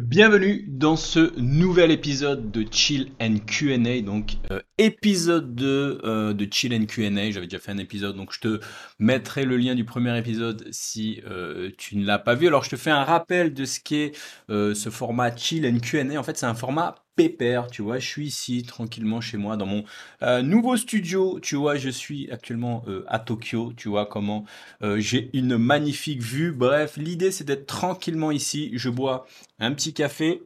Bienvenue dans ce nouvel épisode de Chill and Q&A, donc euh, épisode 2 euh, de Chill and Q&A. J'avais déjà fait un épisode, donc je te mettrai le lien du premier épisode si euh, tu ne l'as pas vu. Alors je te fais un rappel de ce qu'est ce format Chill and Q&A. En fait, c'est un format pépère, tu vois, je suis ici tranquillement chez moi dans mon euh, nouveau studio, tu vois, je suis actuellement euh, à Tokyo, tu vois comment euh, j'ai une magnifique vue. Bref, l'idée c'est d'être tranquillement ici, je bois un petit café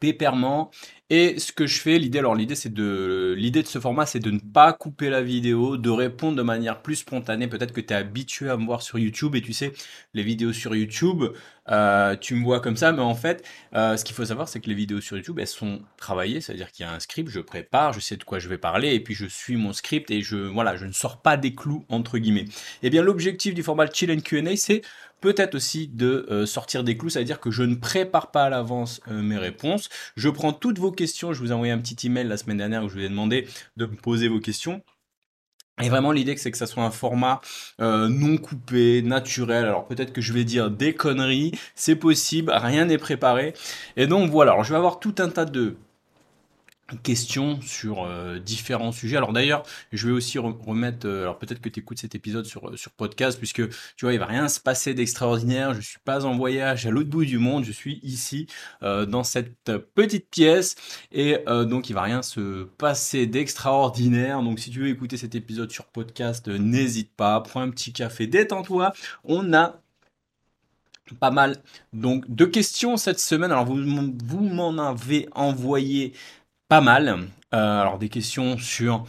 pépèrement et ce que je fais, l'idée, alors l'idée c'est de, l'idée de ce format, c'est de ne pas couper la vidéo, de répondre de manière plus spontanée. Peut-être que tu es habitué à me voir sur YouTube et tu sais, les vidéos sur YouTube, euh, tu me vois comme ça, mais en fait, euh, ce qu'il faut savoir, c'est que les vidéos sur YouTube, elles sont travaillées, c'est-à-dire qu'il y a un script, je prépare, je sais de quoi je vais parler, et puis je suis mon script et je, voilà, je ne sors pas des clous entre guillemets. Et eh bien, l'objectif du format Chill and Q&A, c'est peut-être aussi de euh, sortir des clous, c'est-à-dire que je ne prépare pas à l'avance mes réponses. Je prends toutes vos questions. Je vous ai envoyé un petit email la semaine dernière où je vous ai demandé de me poser vos questions. Et vraiment l'idée c'est que ça soit un format euh, non coupé, naturel. Alors peut-être que je vais dire des conneries, c'est possible, rien n'est préparé. Et donc voilà, alors je vais avoir tout un tas de questions sur euh, différents sujets. Alors d'ailleurs, je vais aussi remettre, euh, alors peut-être que tu écoutes cet épisode sur, euh, sur podcast, puisque tu vois, il va rien se passer d'extraordinaire, je suis pas en voyage à l'autre bout du monde, je suis ici dans cette petite pièce, et donc il va rien se passer d'extraordinaire. Donc si tu veux écouter cet épisode sur podcast, n'hésite pas, prends un petit café, détends-toi, on a pas mal donc de questions cette semaine. Alors vous, vous m'en avez envoyé pas mal. Euh, alors des questions sur,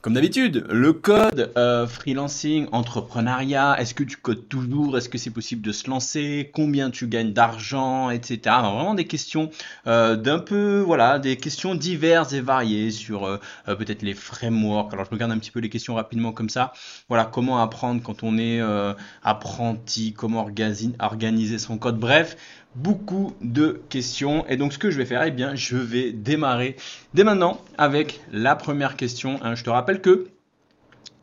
comme d'habitude, le code, euh, freelancing, entrepreneuriat, est-ce que tu codes toujours, est-ce que c'est possible de se lancer, combien tu gagnes d'argent, etc. vraiment des questions euh, d'un peu, voilà, des questions diverses et variées sur peut-être les frameworks. Alors je regarde un petit peu les questions rapidement comme ça. Voilà, comment apprendre quand on est apprenti, comment organiser son code. Bref, beaucoup de questions. Et donc, ce que je vais faire, eh bien, je vais démarrer dès maintenant avec la première question. Hein. Je te rappelle que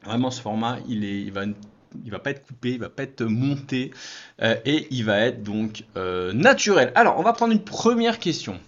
vraiment ce format, il, est, il va il va pas être coupé, il va pas être monté euh, et il va être donc euh, naturel. Alors, on va prendre une première question.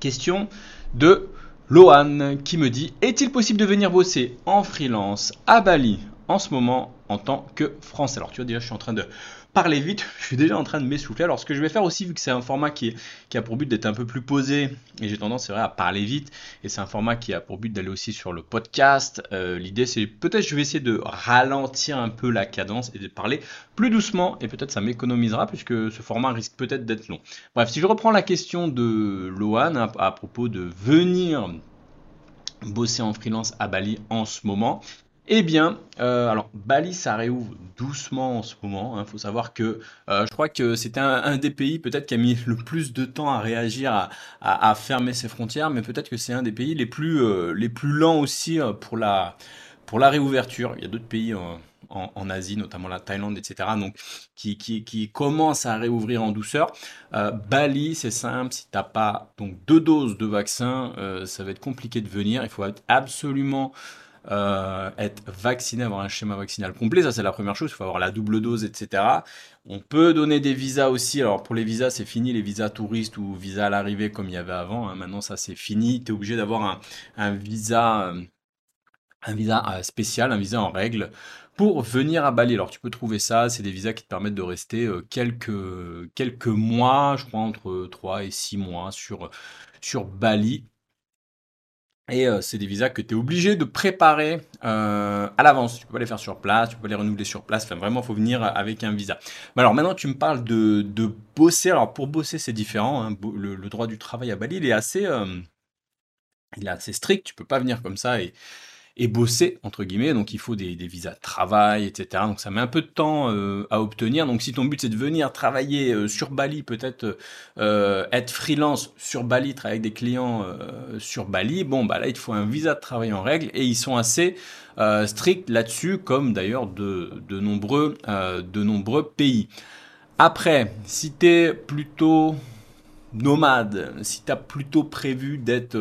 Question de Lohan qui me dit Est-il possible de venir bosser en freelance à Bali en ce moment en tant que français? Alors, tu vois, déjà, je suis en train de parler vite, je suis déjà en train de m'essouffler. Alors ce que je vais faire aussi, vu que c'est un format qui, a pour but d'être un peu plus posé, et j'ai tendance, c'est vrai, à parler vite, et c'est un format qui a pour but d'aller aussi sur le podcast, euh, l'idée c'est peut-être je vais essayer de ralentir un peu la cadence et de parler plus doucement, et peut-être ça m'économisera, puisque ce format risque peut-être d'être long. Bref, si je reprends la question de Lohan à propos de venir bosser en freelance à Bali en ce moment, eh bien, euh, alors Bali, ça réouvre doucement en ce moment. Il hein. faut savoir que euh, je crois que c'était un, des pays peut-être qui a mis le plus de temps à réagir, à, fermer ses frontières, mais peut-être que c'est un des pays les plus, euh, les plus lents aussi pour la, pour la réouverture. Il y a d'autres pays en, Asie, notamment la Thaïlande, etc., donc qui, qui, qui commencent à réouvrir en douceur. Bali, c'est simple, si tu n'as pas donc deux doses de vaccin, ça va être compliqué de venir. Il faut être absolument euh, être vacciné, avoir un schéma vaccinal complet, ça c'est la première chose, il faut avoir la double dose, etc. On peut donner des visas aussi, alors pour les visas c'est fini, les visas touristes ou visas à l'arrivée comme il y avait avant, hein. maintenant ça c'est fini, tu es obligé d'avoir un, visa, euh, un visa euh, spécial, un visa en règle pour venir à Bali. Alors tu peux trouver ça, c'est des visas qui te permettent de rester quelques, quelques mois, je crois entre 3 et 6 mois sur, sur Bali. Et euh, c'est des visas que tu es obligé de préparer euh, à l'avance. Tu peux pas les faire sur place, tu peux les renouveler sur place. Enfin, vraiment, il faut venir avec un visa. Alors maintenant, tu me parles de, de bosser. Alors pour bosser, c'est différent. Hein. Le, droit du travail à Bali, il est assez, euh, il est assez strict. Tu peux pas venir comme ça et et bosser, entre guillemets. Donc il faut des, visas de travail, etc. Donc ça met un peu de temps euh, à obtenir. Donc si ton but c'est de venir travailler euh, sur Bali, peut-être euh, être freelance sur Bali, travailler avec des clients sur Bali, bon bah là il te faut un visa de travail en règle et ils sont assez stricts là-dessus, comme d'ailleurs de, de, nombreux, de nombreux pays. Après, si tu es plutôt nomade, si tu as plutôt prévu d'être,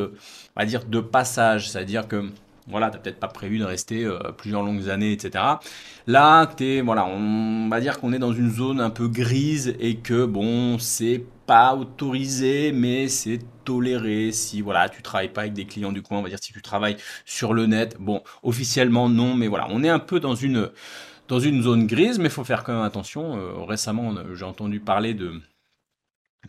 on va dire, de passage, c'est-à-dire que Voilà, tu n'as peut-être pas prévu de rester euh, plusieurs longues années, etc. Là, es, voilà, on va dire qu'on est dans une zone un peu grise et que bon, c'est pas autorisé, mais c'est toléré si voilà, tu travailles pas avec des clients du coin. On va dire si tu travailles sur le net. Bon, officiellement non, mais voilà, on est un peu dans une dans une zone grise, mais faut faire quand même attention. Euh, récemment, j'ai entendu parler de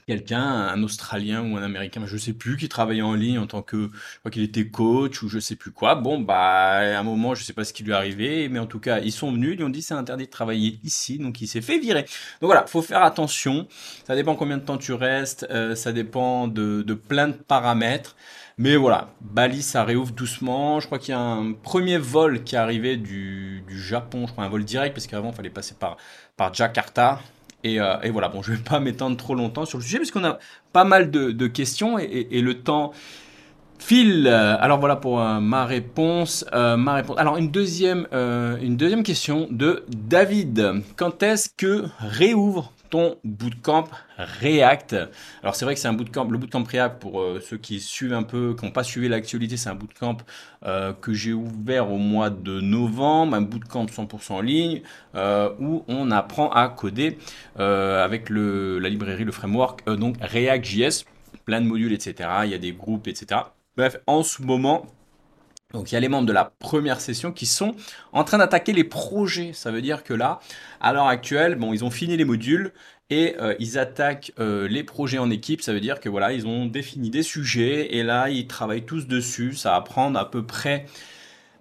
quelqu'un, un Australien ou un Américain, je sais plus, qui travaillait en ligne en tant que, je crois qu'il était coach ou je sais plus quoi. Bon, bah, à un moment, je sais pas ce qui lui est arrivé, mais en tout cas, ils sont venus, ils lui ont dit c'est interdit de travailler ici, donc il s'est fait virer. Donc voilà, faut faire attention. Ça dépend combien de temps tu restes, euh, ça dépend de, de plein de paramètres. Mais voilà, Bali, ça réouvre doucement. Je crois qu'il y a un premier vol qui est arrivé du, du Japon, je crois un vol direct, parce qu'avant, il fallait passer par, par Jakarta. Euh, et, voilà, bon, je ne vais pas m'étendre trop longtemps sur le sujet, puisqu'on a pas mal de, questions et, le temps file. Alors voilà pour euh, ma réponse. Euh, ma réponse. Alors une deuxième, une deuxième question de David. Quand est-ce que réouvre bootcamp React. Alors c'est vrai que c'est un bootcamp, le bootcamp React pour euh, ceux qui suivent un peu, qui n'ont pas suivi l'actualité, c'est un bootcamp euh, que j'ai ouvert au mois de novembre, un bootcamp 100% en ligne euh, où on apprend à coder avec la librairie, le framework, donc React.js, plein de modules, etc. Il y a des groupes, etc. Bref, en ce moment, donc il y a les membres de la première session qui sont en train d'attaquer les projets. Ça veut dire que là, à l'heure actuelle, bon, ils ont fini les modules et euh, ils attaquent euh, les projets en équipe. Ça veut dire que voilà, ils ont défini des sujets et là, ils travaillent tous dessus. Ça va prendre à peu près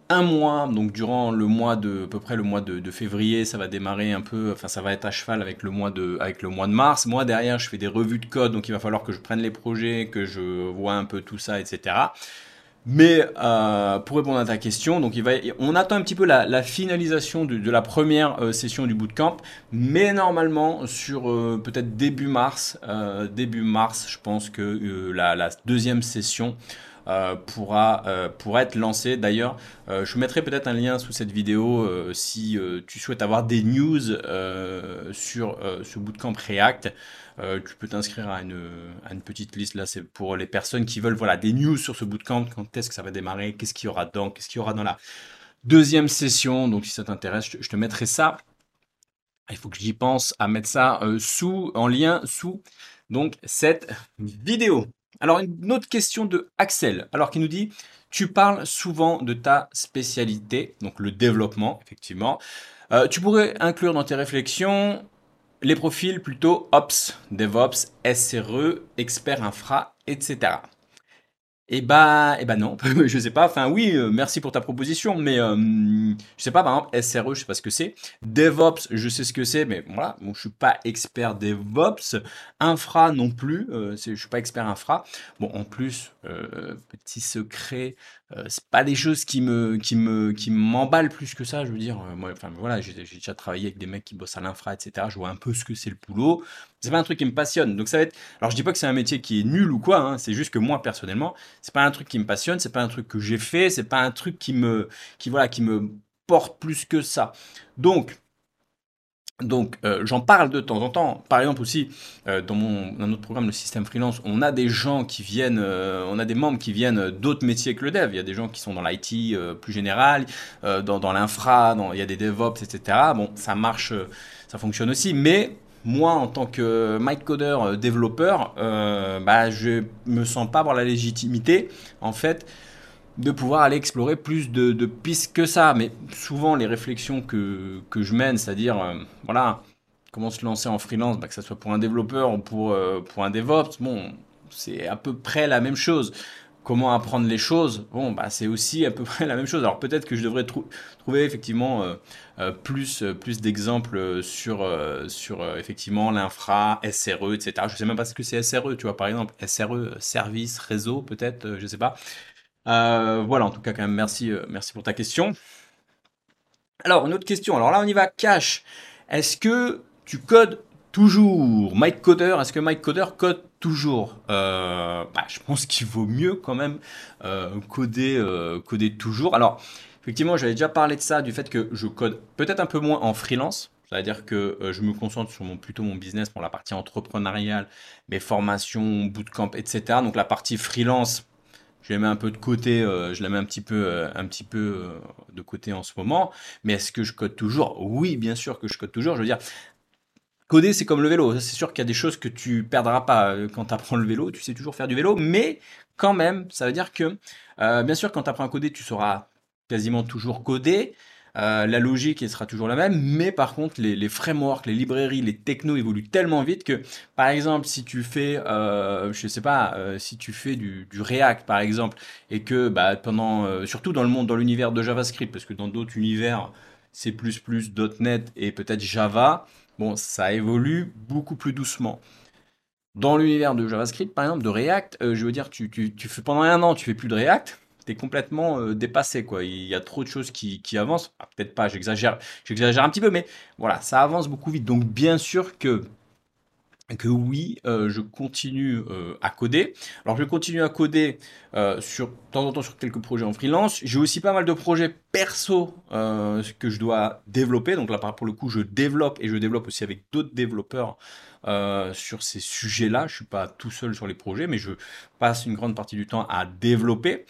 un mois. Donc durant le mois de à peu près le mois de, février, ça va démarrer un peu. Enfin, ça va être à cheval avec le mois de avec le mois de mars. Moi derrière, je fais des revues de code, donc il va falloir que je prenne les projets, que je vois un peu tout ça, etc. Mais euh, pour répondre à ta question, donc il va, on attend un petit peu la, finalisation de, la première euh, session du bootcamp, mais normalement sur euh, peut-être début mars, début mars, je pense que la, la, deuxième session pourra, pourra être lancée. D'ailleurs, je mettrai peut-être un lien sous cette vidéo si tu souhaites avoir des news sur ce bootcamp React. Euh, tu peux t'inscrire à une, petite liste. Là, c'est pour les personnes qui veulent voilà, des news sur ce bootcamp. Quand est-ce que ça va démarrer? Qu'est-ce qu'il y aura dedans? Qu'est-ce qu'il y aura dans la deuxième session? Donc, si ça t'intéresse, je, te mettrai ça. Il faut que j'y pense à mettre ça euh, sous, en lien sous donc, cette vidéo. Alors, une autre question de Axel, alors qui nous dit Tu parles souvent de ta spécialité, donc le développement, effectivement. Euh, tu pourrais inclure dans tes réflexions les profils plutôt Ops, DevOps, SRE, expert infra, etc. Eh bah, eh bah non, je sais pas. Enfin oui, euh, merci pour ta proposition, mais euh, je sais pas. Par exemple, SRE, je sais pas ce que c'est. DevOps, je sais ce que c'est, mais voilà, bon, je suis pas expert DevOps. Infra non plus, euh, je suis pas expert infra. Bon, en plus, euh, petit secret, c'est pas des choses qui me, qui me, qui m'emballent plus que ça. Je veux dire, moi, enfin voilà, j'ai déjà travaillé avec des mecs qui bossent à l'infra, etc. Je vois un peu ce que c'est le boulot c'est pas un truc qui me passionne. Donc ça va être. Alors je dis pas que c'est un métier qui est nul ou quoi. Hein. c'est juste que moi personnellement, c'est pas un truc qui me passionne. C'est pas un truc que j'ai fait. C'est pas un truc qui me, qui voilà, qui me porte plus que ça. Donc donc euh, j'en parle de temps en temps. Par exemple aussi euh, dans mon notre programme le système freelance, on a des gens qui viennent, euh, on a des membres qui viennent d'autres métiers que le dev. Il y a des gens qui sont dans l'IT plus général, dans, l'infra, il y a des DevOps, etc. Bon, ça marche, ça fonctionne aussi, mais moi, en tant que Mike Coder développeur, bah, je me sens pas avoir la légitimité, en fait, de pouvoir aller explorer plus de, pistes que ça. Mais souvent, les réflexions que, que je mène, c'est-à-dire, euh, voilà, comment se lancer en freelance, bah, que ce soit pour un développeur ou pour, euh, pour un DevOps, bon, c'est à peu près la même chose comment apprendre les choses, bon, bah, c'est aussi à peu près la même chose. Alors peut-être que je devrais trouver effectivement euh, plus, plus d'exemples sur, sur effectivement l'infra, SRE, etc. Je sais même pas ce que c'est SRE, tu vois, par exemple, SRE, service, réseau, peut-être, je sais pas. Voilà, en tout cas, quand même, merci, merci pour ta question. Alors, une autre question. Alors là, on y va cash. Est-ce que tu codes toujours? Mike Coder, est-ce que Mike Coder code toujours? Euh, bah, Je pense qu'il vaut mieux quand même euh, coder, euh, coder toujours. Alors, effectivement, j'avais déjà parlé de ça, du fait que je code peut-être un peu moins en freelance. C'est-à-dire que je me concentre sur plutôt mon business pour la partie entrepreneuriale, mes formations, bootcamp, etc. Donc la partie freelance, Je la mets un peu de côté, euh, je la mets un petit peu, euh, un petit peu euh, de côté en ce moment. Mais est-ce que je code toujours? Oui, bien sûr que je code toujours. Je veux dire, coder, c'est comme le vélo. C'est sûr qu'il y a des choses que tu perdras pas quand tu apprends le vélo. Tu sais toujours faire du vélo, mais quand même, ça veut dire que, bien sûr, quand tu apprends à coder, tu sauras quasiment toujours coder. Euh, la logique sera toujours la même, mais par contre, les, frameworks, les librairies, les technos évoluent tellement vite que, par exemple, si tu fais, euh, je sais pas, euh, si tu fais du, React, par exemple, et que, bah, pendant, surtout dans le monde, dans l'univers de JavaScript, parce que dans d'autres univers, C++, .NET et peut-être Java, bon, ça évolue beaucoup plus doucement. Dans l'univers de JavaScript, par exemple, de React, je veux dire, tu, tu, tu fais pendant un an, tu fais plus de React, t'es complètement euh, dépassé quoi. Il y a trop de choses qui, avancent. Ah, peut-être pas, j'exagère, j'exagère un petit peu, mais voilà, ça avance beaucoup vite. Donc bien sûr que que oui, euh, je continue euh, à coder. Alors je continue à coder sur de temps en temps sur quelques projets en freelance. J'ai aussi pas mal de projets perso que je dois développer. Donc là pour le coup, je développe et je développe aussi avec d'autres développeurs sur ces sujets-là. Je suis pas tout seul sur les projets, mais je passe une grande partie du temps à développer.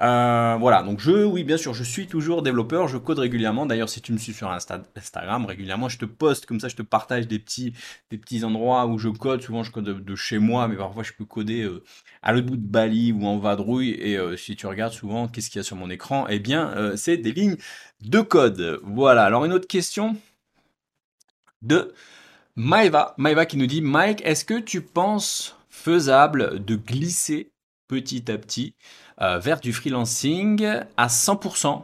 Euh, voilà, donc je, oui, bien sûr, je suis toujours développeur, je code régulièrement. D'ailleurs, si tu me suis sur Instagram, régulièrement, je te poste comme ça, je te partage des petits, endroits où je code. Souvent, je code de, chez moi, mais parfois, je peux coder euh, à l'autre bout de Bali ou en vadrouille. Et si tu regardes souvent, qu'est-ce qu'il y a sur mon écran Eh bien, c'est des lignes de code. Voilà. Alors, une autre question de Maeva, Maeva qui nous dit Mike, est-ce que tu penses faisable de glisser petit à petit euh, vers du freelancing à 100%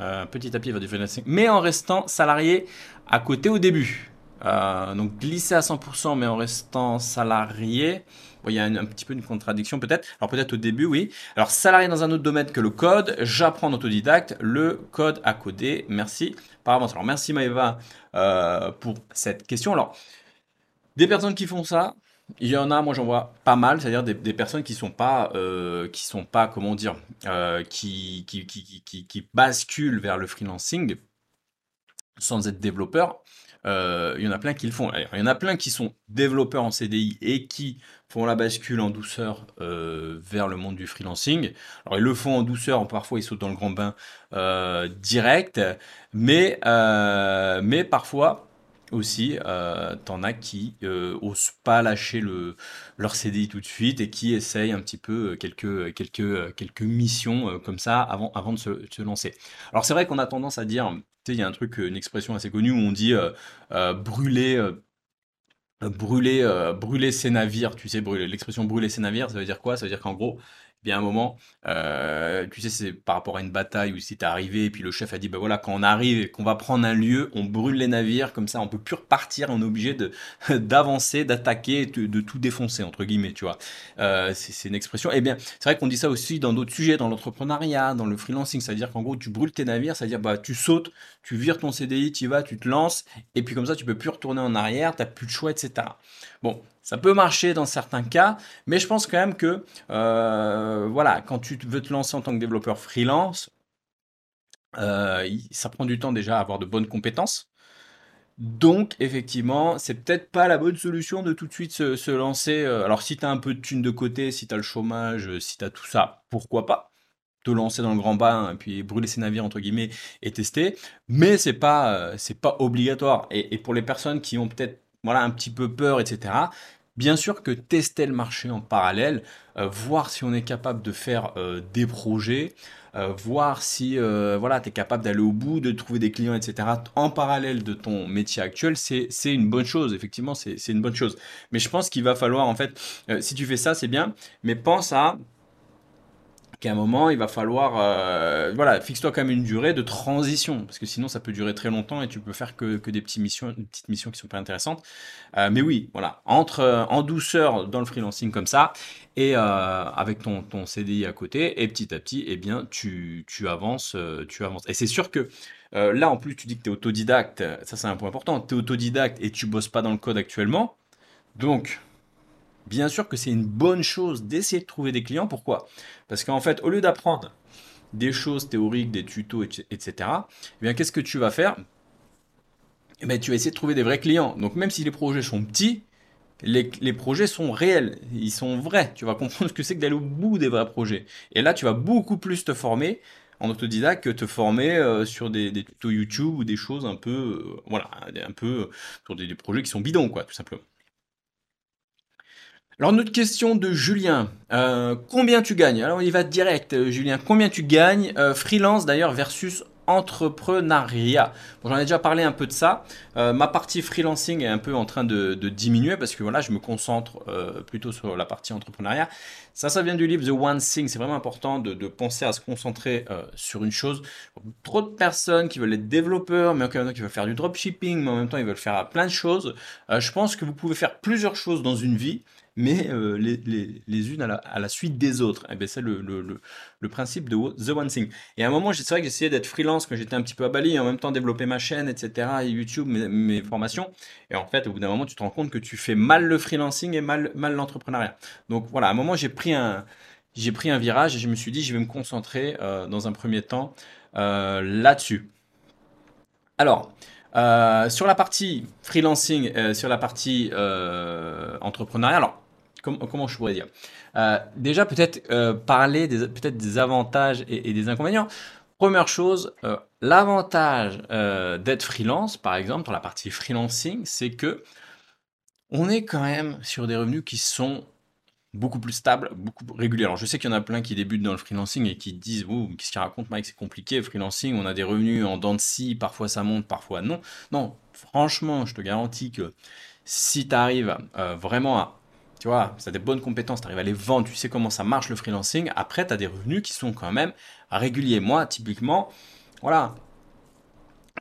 euh, petit à petit vers du freelancing, mais en restant salarié à côté au début. Euh, donc glisser à 100% mais en restant salarié, il y a un, petit peu une contradiction peut-être. Alors peut-être au début, oui. Alors salarié dans un autre domaine que le code, j'apprends en autodidacte le code à coder. Merci par avance. Alors merci Maëva euh, pour cette question. Alors des personnes qui font ça, il y en a, moi j'en vois pas mal, c'est-à-dire des, personnes qui sont pas, euh, qui sont pas, comment dire, euh, qui, qui, qui, qui, basculent vers le freelancing sans être développeurs. il y en a plein qui le font. il y en a plein qui sont développeurs en CDI et qui font la bascule en douceur euh, vers le monde du freelancing. Alors ils le font en douceur, parfois ils sautent dans le grand bain euh, direct, mais, euh, mais parfois aussi, euh, t'en as qui euh, osent pas lâcher le, leur CDI tout de suite et qui essayent un petit peu quelques, quelques, quelques missions comme ça avant, avant de se, lancer. Alors c'est vrai qu'on a tendance à dire, tu sais, il y a un truc, une expression assez connue où on dit brûler brûler, euh, brûler ses navires, tu sais, brûler, l'expression brûler ses navires, ça veut dire quoi? Ça veut dire qu'en gros, bien un moment, euh, tu sais, c'est par rapport à une bataille où si t'es arrivé et puis le chef a dit, ben voilà, quand on arrive et qu'on va prendre un lieu, on brûle les navires, comme ça on peut plus repartir, on est obligé d'avancer, d'attaquer, de, tout défoncer, entre guillemets, tu vois. Euh, c'est une expression. Eh bien, c'est vrai qu'on dit ça aussi dans d'autres sujets, dans l'entrepreneuriat, dans le freelancing, c'est-à-dire qu'en gros, tu brûles tes navires, c'est-à-dire, bah, tu sautes, tu vires ton CDI, tu y vas, tu te lances, et puis comme ça, tu peux plus retourner en arrière, t'as plus de choix, etc. Bon, ça peut marcher dans certains cas, mais je pense quand même que, euh, voilà, quand tu veux te lancer en tant que développeur freelance, euh, ça prend du temps déjà à avoir de bonnes compétences. Donc, effectivement, c'est peut-être pas la bonne solution de tout de suite se, lancer. Euh, alors, si tu as un peu de thunes de côté, si tu as le chômage, si tu as tout ça, pourquoi pas? Te lancer dans le grand bain et puis brûler ses navires entre guillemets et tester mais c'est pas c'est pas obligatoire et, et, pour les personnes qui ont peut-être voilà un petit peu peur etc Bien sûr que tester le marché en parallèle, euh, voir si on est capable de faire euh, des projets, euh, voir si voilà, tu es capable d'aller au bout, de trouver des clients, etc. en parallèle de ton métier actuel, c'est une bonne chose. Effectivement, c'est une bonne chose. Mais je pense qu'il va falloir, en fait, si tu fais ça, c'est bien, mais pense à qu'à un moment, il va falloir, euh, voilà, fixe-toi quand même une durée de transition, parce que sinon, ça peut durer très longtemps et tu peux faire que, des petites missions, des petites missions qui sont pas intéressantes. Euh, mais oui, voilà, entre euh, en douceur dans le freelancing comme ça et avec ton, ton CDI à côté, et petit à petit, eh bien, tu, tu avances, tu avances. Et c'est sûr que là, en plus, tu dis que tu es autodidacte, ça c'est un point important, tu es autodidacte et tu bosses pas dans le code actuellement, donc bien sûr que c'est une bonne chose d'essayer de trouver des clients. Pourquoi? Parce qu'en fait, au lieu d'apprendre des choses théoriques, des tutos, etc., eh bien, qu'est-ce que tu vas faire? Eh bien, Tu vas essayer de trouver des vrais clients. Donc, même si les projets sont petits, les, projets sont réels, ils sont vrais. Tu vas comprendre ce que c'est que d'aller au bout des vrais projets. Et là, tu vas beaucoup plus te former en autodidacte que te former euh, sur des, tutos YouTube ou des choses un peu, euh, voilà, un peu sur des, des, projets qui sont bidons, quoi, tout simplement. Alors, notre question de Julien. Euh, combien tu gagnes? Alors, il va direct, Julien. Combien tu gagnes Freelance d'ailleurs versus entrepreneuriat? Bon, j'en ai déjà parlé un peu de ça. Euh, ma partie freelancing est un peu en train de, diminuer parce que voilà, je me concentre euh, plutôt sur la partie entrepreneuriat. Ça, ça vient du livre The One Thing. C'est vraiment important de, penser à se concentrer euh, sur une chose. Trop de personnes qui veulent être développeurs, mais en même temps qui veulent faire du dropshipping, mais en même temps ils veulent faire plein de choses. je pense que vous pouvez faire plusieurs choses dans une vie mais euh, les, les, les, unes à la, suite des autres. Et eh ben, c'est le, le, le, principe de The One Thing. Et à un moment, c'est vrai que j'essayais d'être freelance quand j'étais un petit peu à Bali, et en même temps développer ma chaîne, etc., et YouTube, mes, formations. Et en fait, au bout d'un moment, tu te rends compte que tu fais mal le freelancing et mal, mal l'entrepreneuriat. Donc voilà, à un moment, j'ai pris un, j'ai pris un virage et je me suis dit, je vais me concentrer euh, dans un premier temps euh, là-dessus. Alors, sur la partie freelancing, sur la partie entrepreneuriat, alors comment je pourrais dire? Euh, Déjà, peut-être euh, parler des, peut-être des avantages et, des inconvénients. Première chose, euh, l'avantage d'être freelance, par exemple, dans la partie freelancing, c'est que on est quand même sur des revenus qui sont beaucoup plus stables, beaucoup plus réguliers. Alors je sais qu'il y en a plein qui débutent dans le freelancing et qui disent oh, qu'est-ce qu'il raconte Mike, c'est compliqué, freelancing, on a des revenus en dents de scie, parfois ça monte, parfois non. Non, franchement, je te garantis que si tu arrives vraiment à tu vois, as des bonnes compétences, tu arrives à les vendre, tu sais comment ça marche le freelancing. Après, tu as des revenus qui sont quand même réguliers. Moi, typiquement, voilà,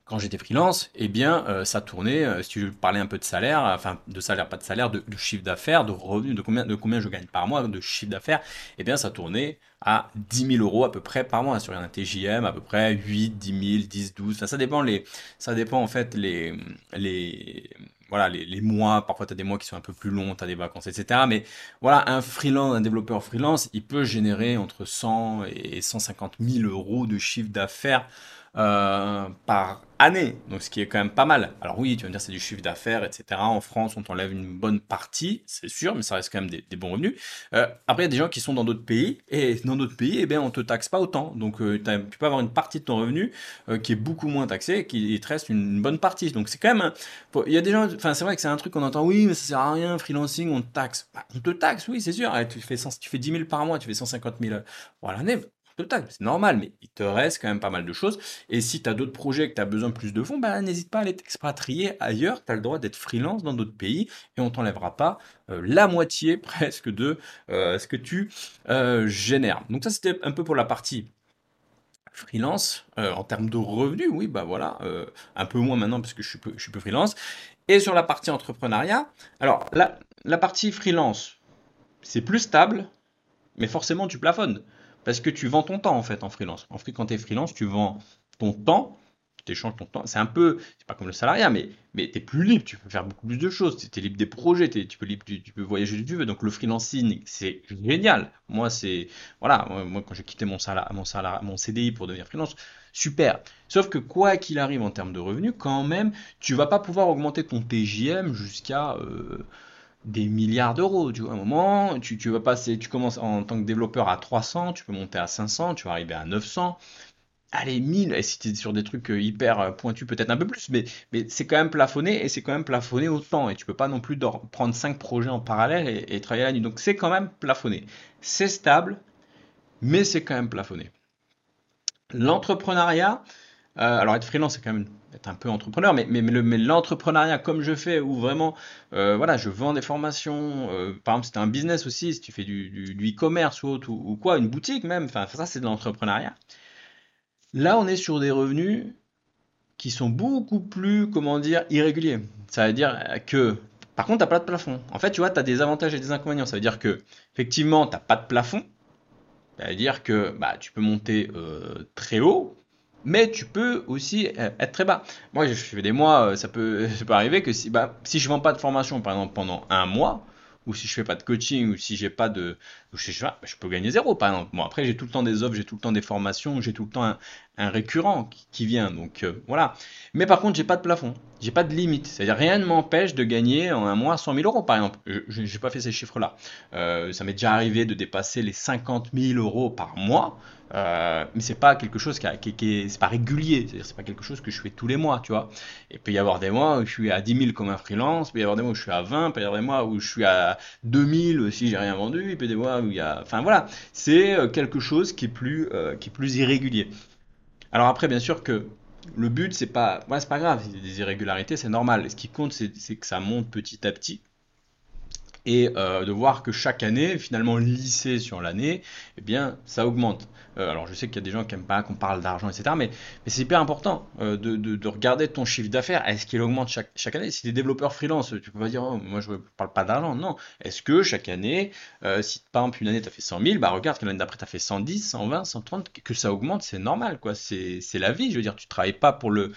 quand j'étais freelance, eh bien, euh, ça tournait, euh, si veux parler un peu de salaire, enfin, de salaire, pas de salaire, de, chiffre d'affaires, de revenus, de combien, de combien je gagne par mois, de chiffre d'affaires, eh bien, ça tournait à 10 000 euros à peu près par mois, sur un TJM, à peu près 8, 10 000, 10, 12, enfin, ça dépend les, ça dépend en fait les, voilà, les, mois, parfois tu as des mois qui sont un peu plus longs, tu as des vacances, etc. Mais voilà, un freelance, un développeur freelance, il peut générer entre 100 et 150 000 euros de chiffre d'affaires euh, par année, donc ce qui est quand même pas mal. Alors oui, tu vas me dire c'est du chiffre d'affaires, etc. En France, on t'enlève une bonne partie, c'est sûr, mais ça reste quand même des, bons revenus. Euh, après, il y a des gens qui sont dans d'autres pays, et dans d'autres pays, eh bien, on te taxe pas autant. Donc euh, tu peux avoir une partie de ton revenu qui est beaucoup moins taxée, et qui te reste une bonne partie. Donc c'est quand même... Il y a des gens... Enfin, c'est vrai que c'est un truc qu'on entend, oui, mais ça sert à rien, freelancing, on te taxe. Bah, on te taxe, oui, c'est sûr. tu, fais tu fais 10 000 par mois, tu fais 150 000 à l'année c'est normal, mais il te reste quand même pas mal de choses. Et si tu as d'autres projets que tu as besoin de plus de fonds, bah, n'hésite pas à aller t'expatrier ailleurs. Tu as le droit d'être freelance dans d'autres pays et on t'enlèvera pas euh, la moitié presque de euh, ce que tu euh, génères. Donc ça, c'était un peu pour la partie freelance. en termes de revenus, oui, bah voilà, un peu moins maintenant parce que je suis peu, je suis peu freelance. Et sur la partie entrepreneuriat, alors la, la partie freelance, c'est plus stable, mais forcément tu plafonnes. Parce que tu vends ton temps en fait en freelance. En fait, quand tu es freelance, tu vends ton temps, tu échanges ton temps. C'est un peu, c'est pas comme le salariat, mais, mais tu plus libre, tu peux faire beaucoup plus de choses. Tu es, libre des projets, tu, peux libre, tu, voyager où tu veux. Donc le freelancing, c'est génial. Moi, c'est. Voilà, moi, quand j'ai quitté mon, mon, mon CDI pour devenir freelance, super. Sauf que quoi qu'il arrive en termes de revenus, quand même, tu vas pas pouvoir augmenter ton TJM jusqu'à. Euh, des milliards d'euros. Tu vois, à un moment, tu, vas passer, tu commences en tant que développeur à 300, tu peux monter à 500, tu vas arriver à 900. Allez, 1000, et si tu es sur des trucs euh, hyper euh, pointus, peut-être un peu plus, mais, c'est quand même plafonné, et c'est quand même plafonné autant, et tu peux pas non plus prendre 5 projets en parallèle et, et travailler la nuit. Donc c'est quand même plafonné. C'est stable, mais c'est quand même plafonné. L'entrepreneuriat, euh, alors être freelance, c'est quand même être un peu entrepreneur, mais, mais, l'entrepreneuriat comme je fais, où vraiment, euh, voilà, je vends des formations, euh, par exemple, c'est un business aussi, si tu fais du, e-commerce ou, autre, ou, quoi, une boutique même, enfin, ça c'est de l'entrepreneuriat. Là, on est sur des revenus qui sont beaucoup plus, comment dire, irréguliers. Ça veut dire que, par contre, tu n'as pas de plafond. En fait, tu vois, tu as des avantages et des inconvénients. Ça veut dire que, effectivement, tu n'as pas de plafond. Ça veut dire que bah, tu peux monter très haut, mais tu peux aussi euh, être très bas. Moi, je fais des mois, euh, ça peut, arriver que si, bah, si je vends pas de formation, par exemple, pendant un mois, ou si je fais pas de coaching, ou si j'ai pas de, je, je, je, peux gagner zéro, par exemple. Bon, après, j'ai tout le temps des offres, j'ai tout le temps des formations, j'ai tout le temps un récurrent qui, vient. Donc euh, voilà. Mais par contre, j'ai pas de plafond, j'ai pas de limite. C'est-à-dire rien ne m'empêche de gagner en un mois 100 000 euros, par exemple. Je n'ai pas fait ces chiffres-là. Euh, ça m'est déjà arrivé de dépasser les 50 000 euros par mois. Euh, mais c'est pas quelque chose qui, qui, c'est pas régulier, c'est-à-dire c'est pas quelque chose que je fais tous les mois, tu vois. Et peut y avoir des mois où je suis à 10 000 comme un freelance, il peut y avoir des mois où je suis à 20, il peut y avoir des mois où je suis à 2000 si j'ai rien vendu, y avoir des mois il y a, voilà, c'est euh, quelque chose qui est plus, euh, qui est plus irrégulier. Alors après, bien sûr que le but, c'est pas, voilà, c'est pas grave, des irrégularités, c'est normal. Ce qui compte, c'est que ça monte petit à petit et euh, de voir que chaque année, finalement lissé sur l'année, eh bien, ça augmente. Euh, alors, je sais qu'il y a des gens qui n'aiment pas qu'on parle d'argent, etc., mais, c'est hyper important euh, de, de, de, regarder ton chiffre d'affaires. Est-ce qu'il augmente chaque, année? Si tu es développeur freelance, tu peux pas dire, oh, moi, je ne parle pas d'argent. Non. Est-ce que chaque année, si par exemple, une année, tu as fait 100 000, bah regarde que l'année d'après, tu as fait 110, 120, 130, que ça augmente, c'est normal, quoi. C'est la vie. Je veux dire, tu travailles pas pour le,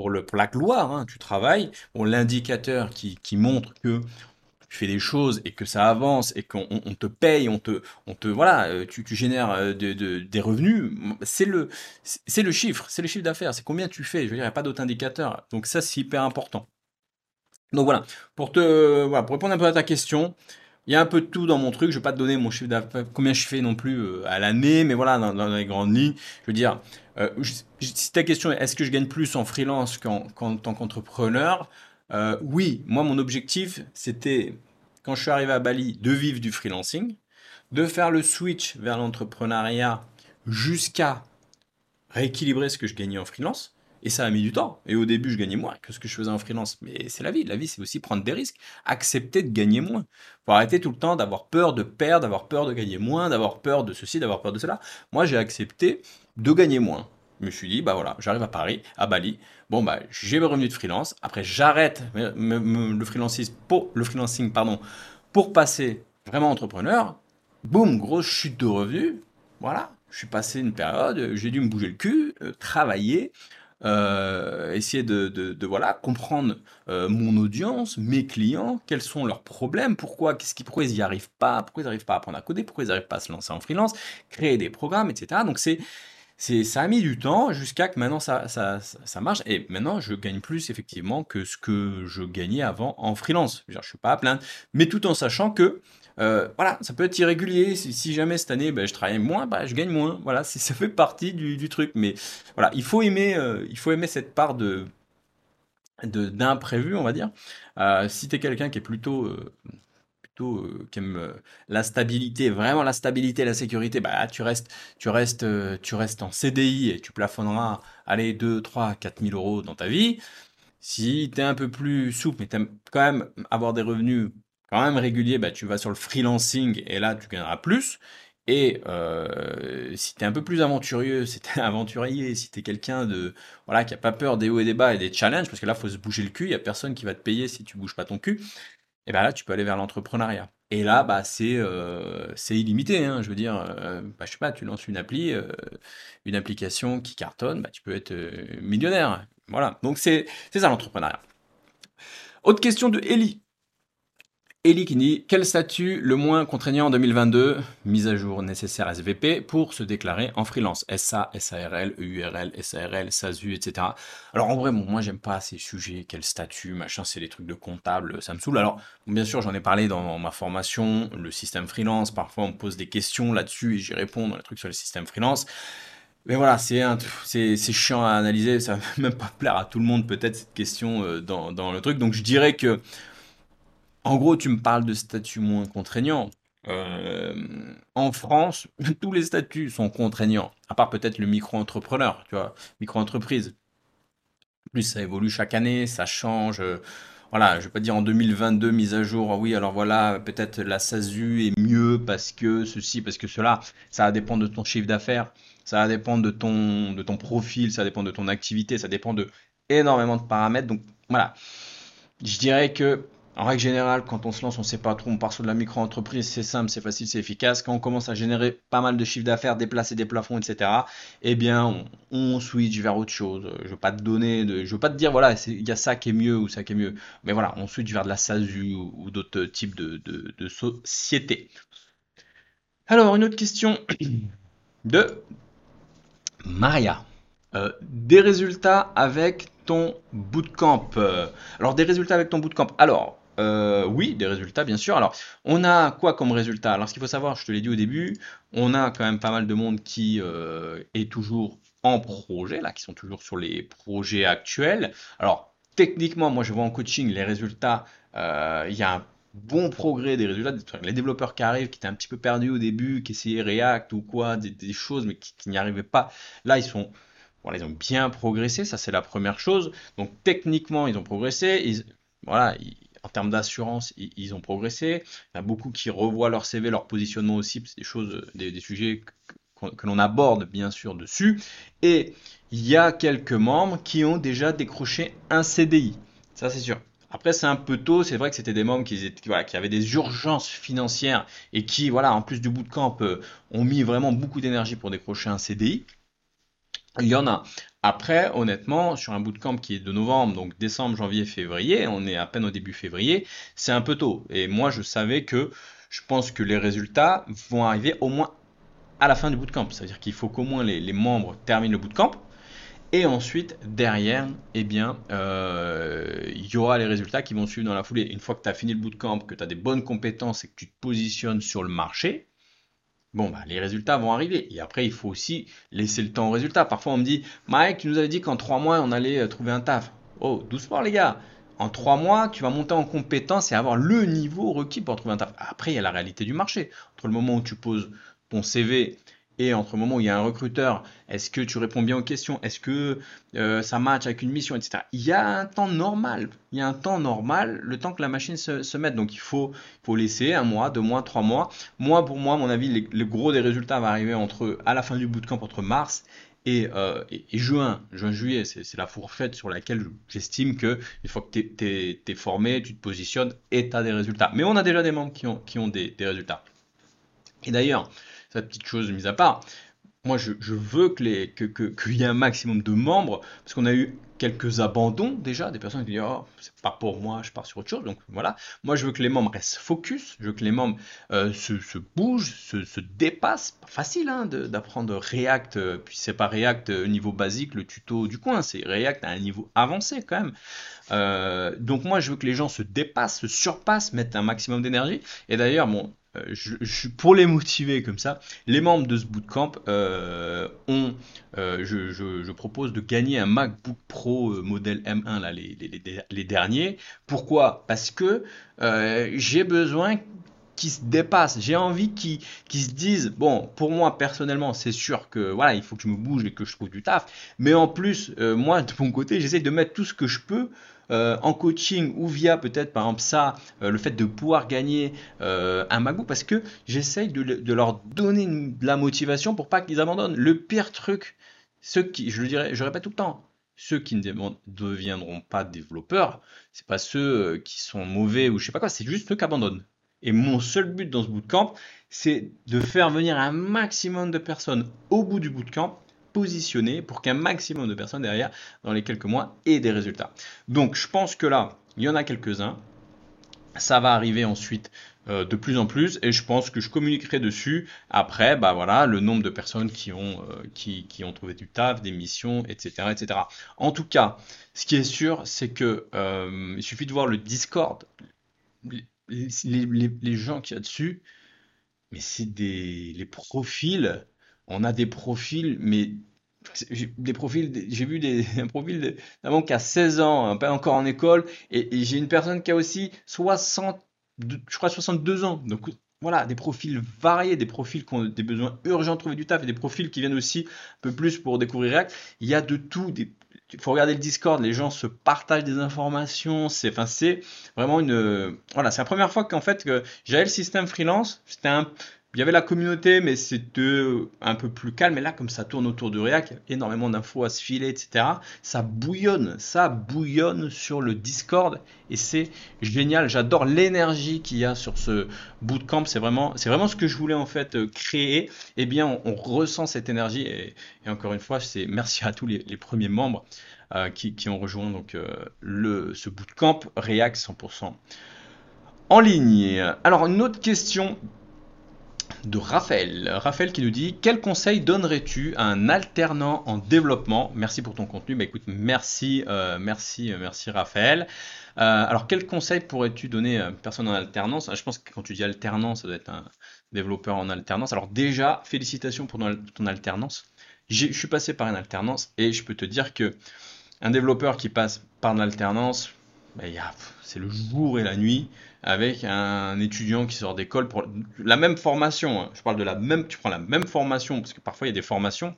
pour, le, pour la gloire, hein. tu travailles. Bon, l'indicateur qui, qui montre que tu fais des choses et que ça avance et qu'on te paye, on te, on te voilà, euh, tu, génères euh, des revenus, c'est le, c'est le chiffre, c'est le chiffre d'affaires, c'est combien tu fais. Je veux dire, il n'y a pas d'autre indicateur. Donc ça, c'est hyper important. Donc voilà, pour te, voilà, pour répondre un peu à ta question, il y a un peu de tout dans mon truc. Je vais pas te donner mon chiffre d'affaires, combien je fais non plus euh, à l'année, mais voilà, dans, les grandes lignes, je veux dire, si ta question est est-ce que je gagne plus en freelance qu'en tant qu'entrepreneur, euh, oui, moi mon objectif c'était quand je suis arrivé à Bali de vivre du freelancing, de faire le switch vers l'entrepreneuriat jusqu'à rééquilibrer ce que je gagnais en freelance. Et ça a mis du temps. Et au début, je gagnais moins que ce que je faisais en freelance. Mais c'est la vie. La vie, c'est aussi prendre des risques. Accepter de gagner moins. Faut arrêter tout le temps d'avoir peur de perdre, d'avoir peur de gagner moins, d'avoir peur de ceci, d'avoir peur de cela. Moi, j'ai accepté de gagner moins. Je me suis dit, bah voilà, j'arrive à Paris, à Bali. Bon, bah, j'ai mes revenus de freelance. Après, j'arrête le, freelancing pour, le pardon, pour passer vraiment entrepreneur. Boum, grosse chute de revenus. Voilà, je suis passé une période, j'ai dû me bouger le cul, euh, travailler, euh, essayer de, de, voilà comprendre euh, mon audience, mes clients, quels sont leurs problèmes, pourquoi, qu'est-ce qui, pourquoi ils n'y arrivent pas, pourquoi ils n'arrivent pas à apprendre à coder, pourquoi ils n'arrivent pas à se lancer en freelance, créer des programmes, etc. Donc c'est ça a mis du temps jusqu'à que maintenant ça, ça, marche. Et maintenant, je gagne plus effectivement que ce que je gagnais avant en freelance. Je ne suis pas à plaindre, mais tout en sachant que euh, voilà, ça peut être irrégulier. Si, jamais cette année, ben, je travaille moins, ben, je gagne moins. Voilà, ça fait partie du, truc. Mais voilà, il faut aimer, euh, cette part de d'imprévu, on va dire. Euh, si tu es quelqu'un qui est plutôt euh, qui aime euh, la stabilité, vraiment la stabilité, la sécurité, bah, tu restes, tu restes, euh, tu restes en CDI et tu plafonneras, allez, 2, 3, 4 000 euros dans ta vie. Si tu es un peu plus souple, mais tu aimes quand même avoir des revenus quand même réguliers, bah, tu vas sur le freelancing et là, tu gagneras plus. Et si tu es un peu plus aventurieux, si tu aventurier, si tu es quelqu'un de voilà qui a pas peur des hauts et des bas et des challenges, parce que là, faut se bouger le cul, il y a personne qui va te payer si tu bouges pas ton cul et ben là, tu peux aller vers l'entrepreneuriat. Et là, bah, c'est euh, illimité. Hein, je veux dire, euh, bah, sais pas, tu lances une appli, euh, une application qui cartonne, bah, tu peux être millionnaire. Voilà. Donc c'est ça l'entrepreneuriat. Autre question de Ellie. Eli qui dit quel statut le moins contraignant en 2022 Mise à jour nécessaire SVP pour se déclarer en freelance. SA, SARL, EURL, SARL, SASU, etc. Alors en vrai, bon, moi j'aime pas ces sujets, quel statut, machin, c'est des trucs de comptable, ça me saoule. Alors bien sûr, j'en ai parlé dans ma formation, le système freelance. Parfois on me pose des questions là-dessus et j'y réponds dans les trucs sur le système freelance. Mais voilà, c'est c'est chiant à analyser, ça va même pas plaire à tout le monde peut-être cette question euh, dans, dans le truc. Donc je dirais que en gros, tu me parles de statuts moins contraignants. Euh, en France, tous les statuts sont contraignants, à part peut-être le micro-entrepreneur, tu vois, micro-entreprise. Plus ça évolue chaque année, ça change. voilà, je vais pas dire en 2022 mise à jour. oui, alors voilà, peut-être la SASU est mieux parce que ceci, parce que cela. Ça va dépendre de ton chiffre d'affaires, ça va dépendre de ton de ton profil, ça dépend de ton activité, ça dépend de énormément de paramètres. Donc voilà, je dirais que en règle générale, quand on se lance, on ne sait pas trop, on part sur de la micro-entreprise, c'est simple, c'est facile, c'est efficace. Quand on commence à générer pas mal de chiffre d'affaires, déplacer des plafonds, etc., eh bien, on, switch vers autre chose. Je ne veux pas te donner, de, je veux pas te dire, voilà, il y a ça qui est mieux ou ça qui est mieux. Mais voilà, on switch vers de la SASU ou, d'autres types de, sociétés. Alors, une autre question de Maria. Euh, des résultats avec ton bootcamp. alors des résultats avec ton bootcamp. Alors euh, oui, des résultats bien sûr. Alors on a quoi comme résultat? Alors ce qu'il faut savoir, je te l'ai dit au début, on a quand même pas mal de monde qui euh, est toujours en projet, là, qui sont toujours sur les projets actuels. Alors techniquement, moi je vois en coaching les résultats, il y a un bon progrès des résultats. Les développeurs qui arrivent, qui étaient un petit peu perdus au début, qui essayaient React ou quoi, des, choses, mais qui, n'y arrivaient pas, là ils sont ils ont bien progressé, ça c'est la première chose. Donc techniquement, ils ont progressé. Ils, voilà, en termes d'assurance, ils, ont progressé. Il y a beaucoup qui revoient leur CV, leur positionnement aussi, c'est des choses, des, sujets que, l'on aborde bien sûr dessus. Et il y a quelques membres qui ont déjà décroché un CDI. Ça c'est sûr. Après, c'est un peu tôt. C'est vrai que c'était des membres qui avaient des urgences financières et qui, voilà, en plus du bootcamp, euh, ont mis vraiment beaucoup d'énergie pour décrocher un CDI. Il y en a. Après, honnêtement, sur un bootcamp qui est de novembre, donc décembre, janvier, février, on est à peine au début février, c'est un peu tôt. Et moi, je savais que je pense que les résultats vont arriver au moins à la fin du bootcamp. C'est-à-dire qu'il faut qu'au moins les, membres terminent le bootcamp. Et ensuite, derrière, eh bien, euh, il y aura les résultats qui vont suivre dans la foulée. Une fois que tu as fini le bootcamp, que tu as des bonnes compétences et que tu te positionnes sur le marché, bon, bah, les résultats vont arriver. Et après, il faut aussi laisser le temps aux résultats. Parfois, on me dit, Mike, tu nous avais dit qu'en trois mois, on allait euh, trouver un taf. Oh, doucement, les gars. En trois mois, tu vas monter en compétence et avoir le niveau requis pour trouver un taf. Après, il y a la réalité du marché. Entre le moment où tu poses ton CV et entre le moment où il y a un recruteur, est-ce que tu réponds bien aux questions, est-ce que euh, ça match avec une mission, etc. Il y a un temps normal, il y a un temps normal, le temps que la machine se, mette. Donc il faut, faut laisser un mois, deux mois, trois mois. Moi, pour moi, mon avis, le gros des résultats va arriver entre, à la fin du bootcamp entre mars et, euh, juin, juin-juillet, c'est la fourchette sur laquelle j'estime que une fois que tu es, formé, tu te positionnes et tu as des résultats. Mais on a déjà des membres qui ont, qui ont des résultats. Et d'ailleurs, cette petite chose mise à part, moi je, veux que les que, qu'il y ait un maximum de membres parce qu'on a eu quelques abandons déjà des personnes qui disent oh c'est pas pour moi je pars sur autre chose donc voilà. Moi je veux que les membres restent focus je veux que les membres euh, se, bougent se, se, dépassent. Pas facile hein, d'apprendre React euh, puis c'est pas React au niveau basique le tuto du coin c'est React à un niveau avancé quand même. Euh, donc moi je veux que les gens se dépassent se surpassent mettent un maximum d'énergie. Et d'ailleurs bon euh, pour les motiver comme ça, les membres de ce bootcamp euh, ont, euh, je, propose de gagner un MacBook Pro modèle M1, là, les, les, derniers. Pourquoi? Parce que j'ai besoin qu'ils se dépassent. J'ai envie qu'ils se disent, bon, pour moi personnellement, c'est sûr que voilà, il faut que je me bouge et que je trouve du taf. Mais en plus, moi, de mon côté, j'essaie de mettre tout ce que je peux euh, en coaching ou via peut-être par exemple ça, euh, le fait de pouvoir gagner euh, un MacBook parce que j'essaye de, leur donner de la motivation pour pas qu'ils abandonnent. Le pire truc, ceux qui, je le dirais, je répète tout le temps, ceux qui ne deviendront pas développeurs, c'est pas ceux qui sont mauvais ou je sais pas quoi, c'est juste ceux qui abandonnent. Et mon seul but dans ce bootcamp, c'est de faire venir un maximum de personnes au bout du bootcamp positionner pour qu'un maximum de personnes derrière, dans les quelques mois, aient des résultats. Donc je pense que là, il y en a quelques-uns. Ça va arriver ensuite euh, de plus en plus et je pense que je communiquerai dessus après bah voilà le nombre de personnes qui ont euh, qui, ont trouvé du taf des missions etc etc en tout cas ce qui est sûr c'est que euh, il suffit de voir le discord les, gens qui y a dessus mais c'est des les profils on a des profils, mais des profils, j'ai vu des, un profil d'un qui a 16 ans, pas encore en école, et, j'ai une personne qui a aussi 60, je crois 62 ans. Donc voilà, des profils variés, des profils qui ont des besoins urgents de trouver du taf, et des profils qui viennent aussi un peu plus pour découvrir React. Il y a de tout. Il faut regarder le Discord, les gens se partagent des informations. C'est, vraiment une, voilà, c'est la première fois qu'en fait que j'avais le système freelance. C'était un, il y avait la communauté, mais c'était un peu plus calme. Et là, comme ça tourne autour du React, il y a énormément d'infos à se filer, etc. Ça bouillonne, ça bouillonne sur le Discord et c'est génial. J'adore l'énergie qu'il y a sur ce bootcamp. C'est vraiment, vraiment ce que je voulais en fait euh, créer. Eh bien, on, ressent cette énergie et, encore une fois, c'est merci à tous les, premiers membres euh, qui, ont rejoint donc euh, le ce bootcamp React 100% en ligne. Alors une autre question de Raphaël. Raphaël qui nous dit Quel conseil donnerais-tu à un alternant en développement? Merci pour ton contenu. Bah écoute, merci, euh, merci, euh, merci Raphaël. Euh, alors, quel conseil pourrais-tu donner à une personne en alternance? Je pense que quand tu dis alternance, ça doit être un développeur en alternance. Alors, déjà, félicitations pour ton alternance. Je suis passé par une alternance et je peux te dire que un développeur qui passe par une bah, c'est le jour et la nuit avec un étudiant qui sort d'école pour la même formation. Hein. Je parle de la même, tu prends la même formation parce que parfois il y a des formations,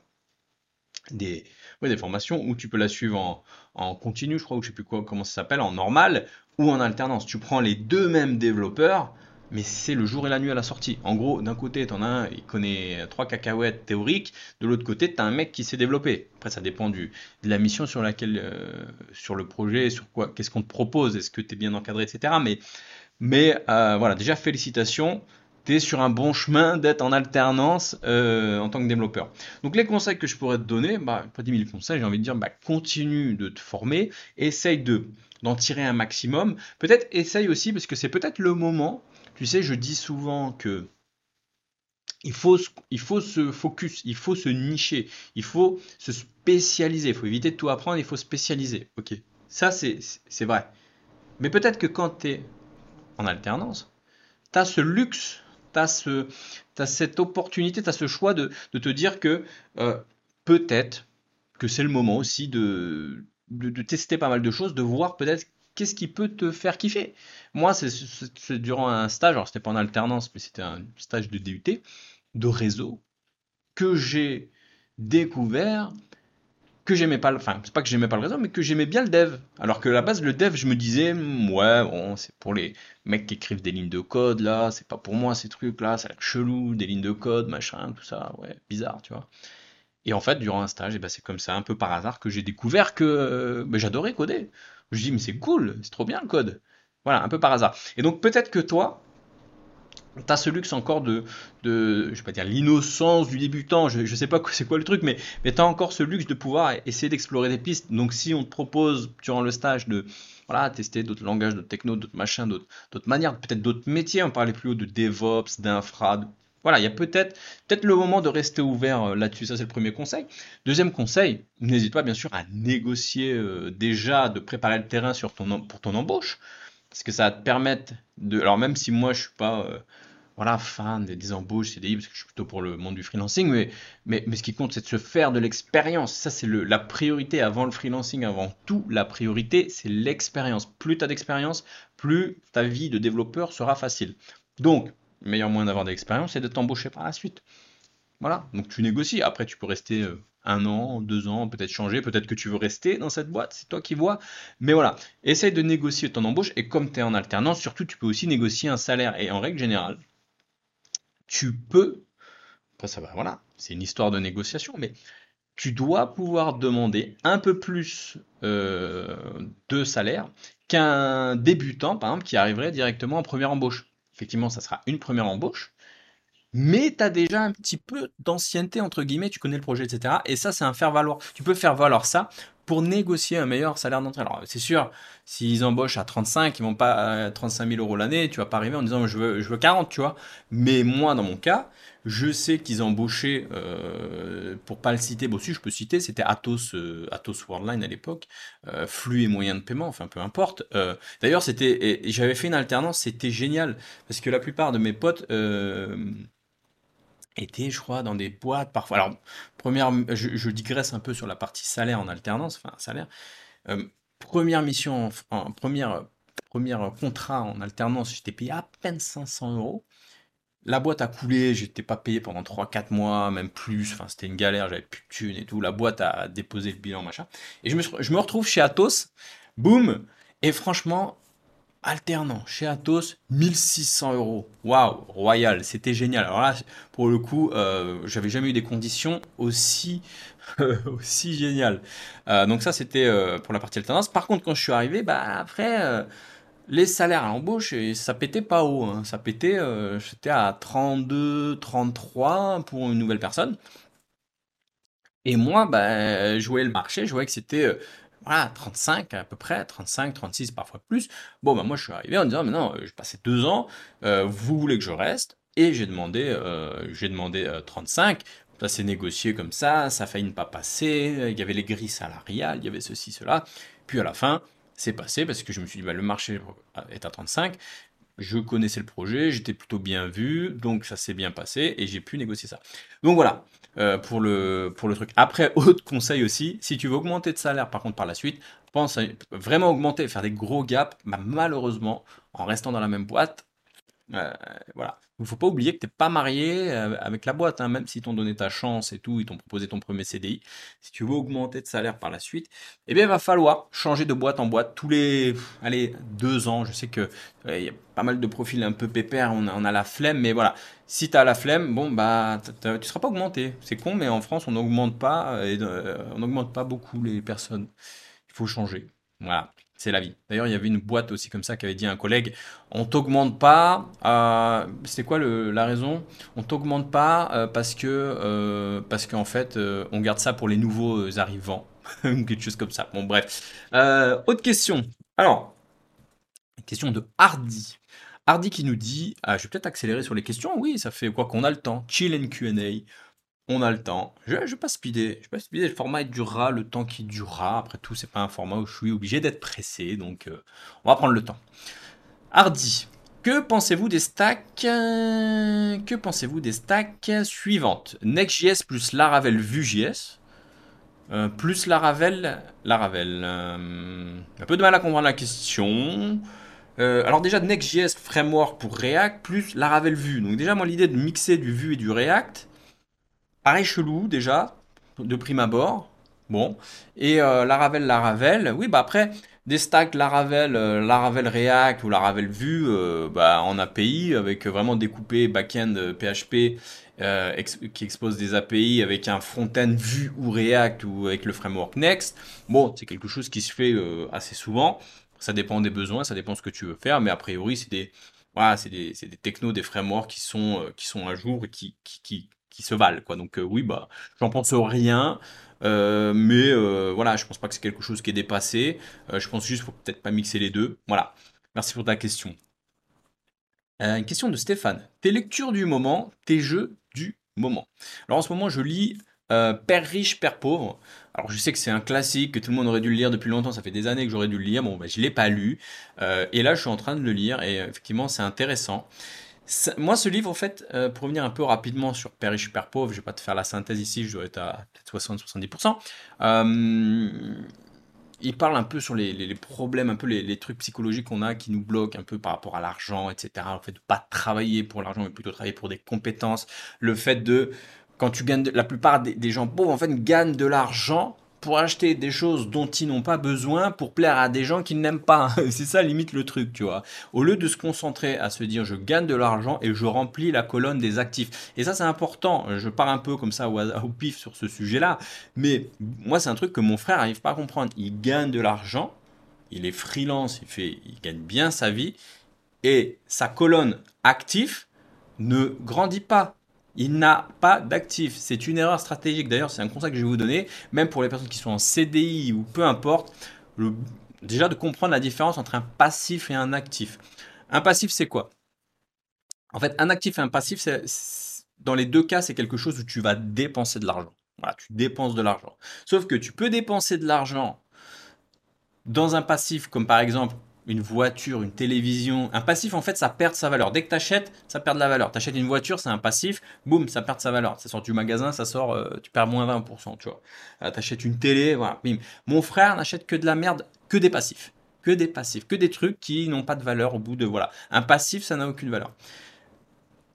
des, des formations où tu peux la suivre en, en continu, je crois, ou je sais plus quoi, comment ça s'appelle, en normal ou en alternance. Tu prends les deux mêmes développeurs, mais c'est le jour et la nuit à la sortie. En gros, d'un côté, tu en as un, il connaît trois cacahuètes théoriques, de l'autre côté, tu as un mec qui s'est développé. Après, ça dépend de la mission sur laquelle, euh, sur le projet, sur quoi, qu'est-ce qu'on te propose, est-ce que tu es bien encadré, etc. Mais, mais euh, voilà, déjà, félicitations. Tu es sur un bon chemin d'être en alternance euh, en tant que développeur. Donc les conseils que je pourrais te donner, bah, pas 10 000 conseils, j'ai envie de dire, bah, continue de te former, essaye de d'en tirer un maximum. Peut-être essaye aussi, parce que c'est peut-être le moment tu sais, je dis souvent que il faut, il faut se focus, il faut se nicher, il faut se spécialiser, il faut éviter de tout apprendre, il faut spécialiser. Ok, ça c'est vrai. Mais peut-être que quand tu es en alternance, tu as ce luxe, tu as, ce, as cette opportunité, tu as ce choix de, te dire que euh, peut-être que c'est le moment aussi de, de, tester pas mal de choses, de voir peut-être qu'est-ce qui peut te faire kiffer? Moi, c'est durant un stage, alors c'était pas en alternance, mais c'était un stage de DUT, de réseau, que j'ai découvert que j'aimais pas, enfin, c'est pas que j'aimais pas le réseau, mais que j'aimais bien le dev. Alors que la base, le dev, je me disais, ouais, bon, c'est pour les mecs qui écrivent des lignes de code, là, c'est pas pour moi ces trucs-là, ça a chelou, des lignes de code, machin, tout ça, ouais, bizarre, tu vois. Et en fait, durant un stage, eh ben, c'est comme ça, un peu par hasard, que j'ai découvert que euh, ben, j'adorais coder. Je dis, mais c'est cool, c'est trop bien le code. Voilà, un peu par hasard. Et donc peut-être que toi, tu as ce luxe encore de, de je vais pas dire l'innocence du débutant, je, ne sais pas c'est quoi le truc, mais, mais tu as encore ce luxe de pouvoir essayer d'explorer des pistes. Donc si on te propose durant le stage de voilà, tester d'autres langages, d'autres technos, d'autres machins, d'autres manières, peut-être d'autres métiers, on parlait plus haut de DevOps, d'infra, voilà, il y a peut-être peut-être le moment de rester ouvert euh, là-dessus. Ça, c'est le premier conseil. Deuxième conseil, n'hésite pas bien sûr à négocier euh, déjà, de préparer le terrain sur ton, pour ton embauche. Parce que ça va te permettre de. Alors, même si moi, je suis pas euh, voilà, fan des, embauches CDI, parce que je suis plutôt pour le monde du freelancing, mais, mais, mais ce qui compte, c'est de se faire de l'expérience. Ça, c'est la priorité avant le freelancing, avant tout. La priorité, c'est l'expérience. Plus tu as d'expérience, plus ta vie de développeur sera facile. Donc, le meilleur moyen d'avoir de l'expérience, c'est de t'embaucher par la suite. Voilà, donc tu négocies. Après, tu peux rester euh, un an, deux ans, peut-être changer, peut-être que tu veux rester dans cette boîte, c'est toi qui vois. Mais voilà, essaye de négocier ton embauche. Et comme tu es en alternance, surtout, tu peux aussi négocier un salaire. Et en règle générale, tu peux, après ça va, voilà, c'est une histoire de négociation, mais tu dois pouvoir demander un peu plus euh, de salaire qu'un débutant, par exemple, qui arriverait directement en première embauche effectivement, ça sera une première embauche, mais tu as déjà un petit peu d'ancienneté, entre guillemets, tu connais le projet, etc. Et ça, c'est un faire-valoir. Tu peux faire valoir ça pour négocier un meilleur salaire d'entrée. Alors, c'est sûr, s'ils embauchent à 35, ils vont pas à 35 000 euros l'année, tu vas pas arriver en disant je veux, je veux 40, tu vois. Mais moi, dans mon cas, je sais qu'ils embauchaient, euh, pour pas le citer, bon si je peux citer, c'était Atos, euh, Atos Worldline à l'époque, euh, flux et moyens de paiement, enfin peu importe. Euh, d'ailleurs, c'était, j'avais fait une alternance, c'était génial, parce que la plupart de mes potes étaient, je crois, dans des boîtes parfois. Alors, première, je, digresse un peu sur la partie salaire en alternance, enfin salaire. première mission, en, première, première contrat en alternance, j'étais payé à peine 500 euros. La boîte a coulé, j'étais pas payé pendant 3-4 mois, même plus, enfin c'était une galère, j'avais plus de thunes et tout. La boîte a déposé le bilan, machin. Et je me, je me retrouve chez Atos, boum, et franchement, alternant chez Atos, 1600 euros. Waouh, royal, c'était génial. Alors là, pour le coup, euh, j'avais jamais eu des conditions aussi, aussi géniales. Euh, donc ça, c'était euh, pour la partie alternance. Par contre, quand je suis arrivé, bah après les salaires à l'embauche, ça pétait pas haut. Hein. Ça pétait, euh, j'étais à 32, 33 pour une nouvelle personne. Et moi, bah, je voyais le marché, je voyais que c'était euh, voilà, 35 à peu près, 35, 36, parfois plus. Bon, bah, moi, je suis arrivé en disant, mais non, je passais deux ans, euh, vous voulez que je reste, et j'ai demandé, euh, j'ai demandé 35. Ça s'est négocié comme ça, ça a failli ne pas passer, il y avait les grilles salariales, il y avait ceci, cela. Puis à la fin, c'est passé parce que je me suis dit, bah, le marché est à 35, je connaissais le projet, j'étais plutôt bien vu, donc ça s'est bien passé et j'ai pu négocier ça. Donc voilà, euh, pour, le, pour le truc. Après, autre conseil aussi, si tu veux augmenter de salaire par contre par la suite, pense à vraiment augmenter, faire des gros gaps, bah, malheureusement, en restant dans la même boîte, euh, voilà. Il ne faut pas oublier que tu n'es pas marié euh, avec la boîte, hein, même si t'ont donné ta chance et tout, ils t'ont proposé ton premier CDI. Si tu veux augmenter de salaire par la suite, eh bien, il va falloir changer de boîte en boîte tous les allez, deux ans. Je sais que euh, il y a pas mal de profils un peu pépères, on a, la flemme, mais voilà. Si tu as la flemme, bon, bah, tu ne seras pas augmenté. C'est con, mais en France, on n'augmente pas, et, on n'augmente pas beaucoup les personnes. Il faut changer. Voilà c'est la vie. D'ailleurs, il y avait une boîte aussi comme ça qui avait dit un collègue, on t'augmente pas, euh, c'est quoi la raison? On t'augmente pas euh, parce que euh, parce qu'en fait, on garde ça pour les nouveaux arrivants, quelque chose comme ça. Bon, bref. autre question. Alors, question de Hardy. Hardy qui nous dit, ah, je vais peut-être accélérer sur les questions. Oui, ça fait quoi qu'on a le temps. Chill and Q&A on a le temps. Je, je vais pas speeder. Je vais pas speeder. Le format durera le temps qui durera. Après tout, c'est pas un format où je suis obligé d'être pressé. Donc, euh, on va prendre le temps. Hardy. Que pensez-vous des stacks euh, Que pensez-vous des stacks suivantes? Next.js plus Laravel Vue.js euh, plus Laravel Laravel. un peu de mal à comprendre la question. alors déjà Next.js framework pour React plus Laravel Vue. Donc déjà moi l'idée de mixer du Vue et du React, Pareil chelou déjà, de prime abord. Bon. Et euh, Laravel, Laravel, oui, bah après, des stacks Laravel, euh, Laravel React ou Laravel Vue euh, bah, en API, avec vraiment découpé backend PHP qui expose des API avec un front-end Vue ou React ou avec le framework Next. Bon, c'est quelque chose qui se fait assez souvent. Ça dépend des besoins, ça dépend ce que tu veux faire, mais a priori, c'est des, voilà, c'est des, des, technos, des frameworks qui sont, qui sont à jour et qui se valent. Quoi. Donc euh, oui, bah, j'en pense rien. Euh, mais euh, voilà, je pense pas que c'est quelque chose qui est dépassé. je pense juste qu'il faut peut-être pas mixer les deux. Voilà. Merci pour ta question. une question de Stéphane. Tes lectures du moment, tes jeux du moment. Alors en ce moment, je lis Père riche, Père pauvre. Alors je sais que c'est un classique, que tout le monde aurait dû le lire depuis longtemps, ça fait des années que j'aurais dû le lire, bon bah, je l'ai pas lu, et là je suis en train de le lire, et effectivement c'est intéressant moi, ce livre, en fait, euh, pour revenir un peu rapidement sur Père riche, Père pauvre, je vais pas te faire la synthèse ici, je dois être à 60-70%. Euh, il parle un peu sur les, problèmes, un peu les, trucs psychologiques qu'on a qui nous bloquent un peu par rapport à l'argent, etc. Le fait de pas travailler pour l'argent, mais plutôt travailler pour des compétences. Le fait de, quand tu gagnes, la plupart des, des gens pauvres, en fait, gagnent de l'argent pour acheter des choses dont ils n'ont pas besoin pour plaire à des gens qu'ils n'aiment pas. c'est ça limite le truc, tu vois. Au lieu de se concentrer à se dire je gagne de l'argent et je remplis la colonne des actifs. Et ça c'est important. Je pars un peu comme ça au, pif sur ce sujet-là. Mais moi c'est un truc que mon frère n'arrive pas à comprendre. Il gagne de l'argent, il est freelance, il, fait, il gagne bien sa vie. Et sa colonne actif ne grandit pas il n'a pas d'actif. C'est une erreur stratégique. D'ailleurs, c'est un conseil que je vais vous donner, même pour les personnes qui sont en CDI ou peu importe, déjà de comprendre la différence entre un passif et un actif. Un passif, c'est quoi? En fait, un actif et un passif, dans les deux cas, c'est quelque chose où tu vas dépenser de l'argent. Tu dépenses de l'argent. Sauf que tu peux dépenser de l'argent dans un passif, comme par exemple une voiture, une télévision. Un passif, en fait, ça perd sa valeur. Dès que tu achètes, ça perd de la valeur. Tu achètes une voiture, c'est un passif, boum, ça perd sa valeur. Ça sort du magasin, ça sort, euh, tu perds moins 20%, tu vois. Euh, tu achètes une télé, voilà, bim. Mon frère n'achète que de la merde, que des passifs. Que des passifs, que des trucs qui n'ont pas de valeur au bout de. Voilà. Un passif, ça n'a aucune valeur.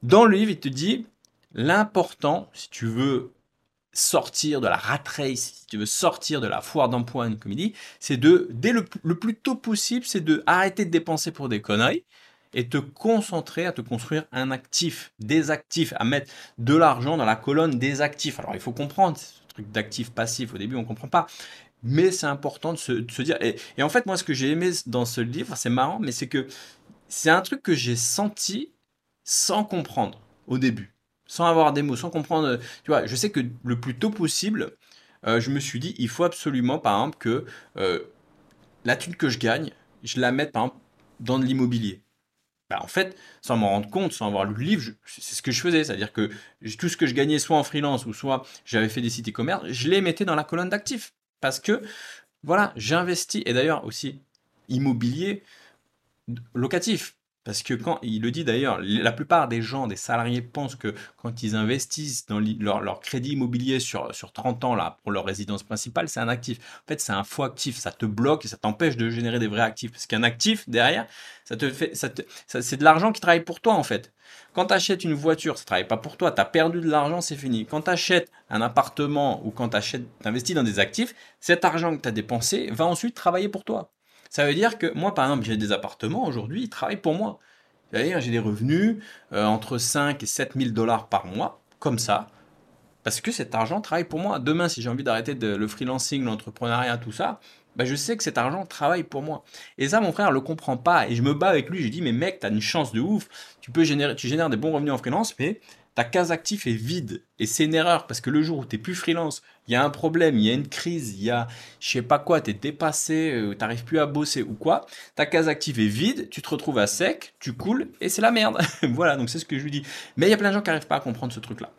Dans le livre, il te dit l'important, si tu veux sortir de la rat race, si tu veux sortir de la foire d'empoigne, comme il dit, c'est de, dès le, plus tôt possible, c'est de arrêter de dépenser pour des conneries et te concentrer à te construire un actif, des actifs, à mettre de l'argent dans la colonne des actifs. Alors il faut comprendre ce truc d'actif passif, au début on ne comprend pas. Mais c'est important de se, dire. Et, et, en fait, moi, ce que j'ai aimé dans ce livre, c'est marrant, mais c'est que c'est un truc que j'ai senti sans comprendre au début sans avoir des mots, sans comprendre. Tu vois, je sais que le plus tôt possible, euh, je me suis dit, il faut absolument, par exemple, que euh, la thune que je gagne, je la mette, par exemple, dans de l'immobilier. Bah, en fait, sans m'en rendre compte, sans avoir lu le livre, c'est ce que je faisais. C'est-à-dire que tout ce que je gagnais soit en freelance ou soit j'avais fait des sites e-commerce, je les mettais dans la colonne d'actifs. Parce que, voilà, j'investis. Et d'ailleurs aussi, immobilier locatif. Parce que quand, il le dit d'ailleurs, la plupart des gens, des salariés pensent que quand ils investissent dans leur, crédit immobilier sur, sur 30 ans là, pour leur résidence principale, c'est un actif. En fait, c'est un faux actif. Ça te bloque et ça t'empêche de générer des vrais actifs. Parce qu'un actif, derrière, ça te fait, ça c'est de l'argent qui travaille pour toi en fait. Quand tu achètes une voiture, ça ne travaille pas pour toi. Tu as perdu de l'argent, c'est fini. Quand tu achètes un appartement ou quand tu investis dans des actifs, cet argent que tu as dépensé va ensuite travailler pour toi. Ça veut dire que moi, par exemple, j'ai des appartements aujourd'hui, ils travaillent pour moi. J'ai des revenus euh, entre 5 et 7 000 dollars par mois, comme ça, parce que cet argent travaille pour moi. Demain, si j'ai envie d'arrêter le freelancing, l'entrepreneuriat, tout ça, bah, je sais que cet argent travaille pour moi. Et ça, mon frère le comprend pas. Et je me bats avec lui. Je dis, mais mec, tu as une chance de ouf. Tu peux générer, tu génères des bons revenus en freelance, mais ta case actif est vide. Et c'est une erreur parce que le jour où tu n'es plus freelance, il y a un problème, il y a une crise, il y a je sais pas quoi, tu es dépassé, euh, tu n'arrives plus à bosser ou quoi, ta case active est vide, tu te retrouves à sec, tu coules et c'est la merde. voilà, donc c'est ce que je lui dis. Mais il y a plein de gens qui n'arrivent pas à comprendre ce truc-là.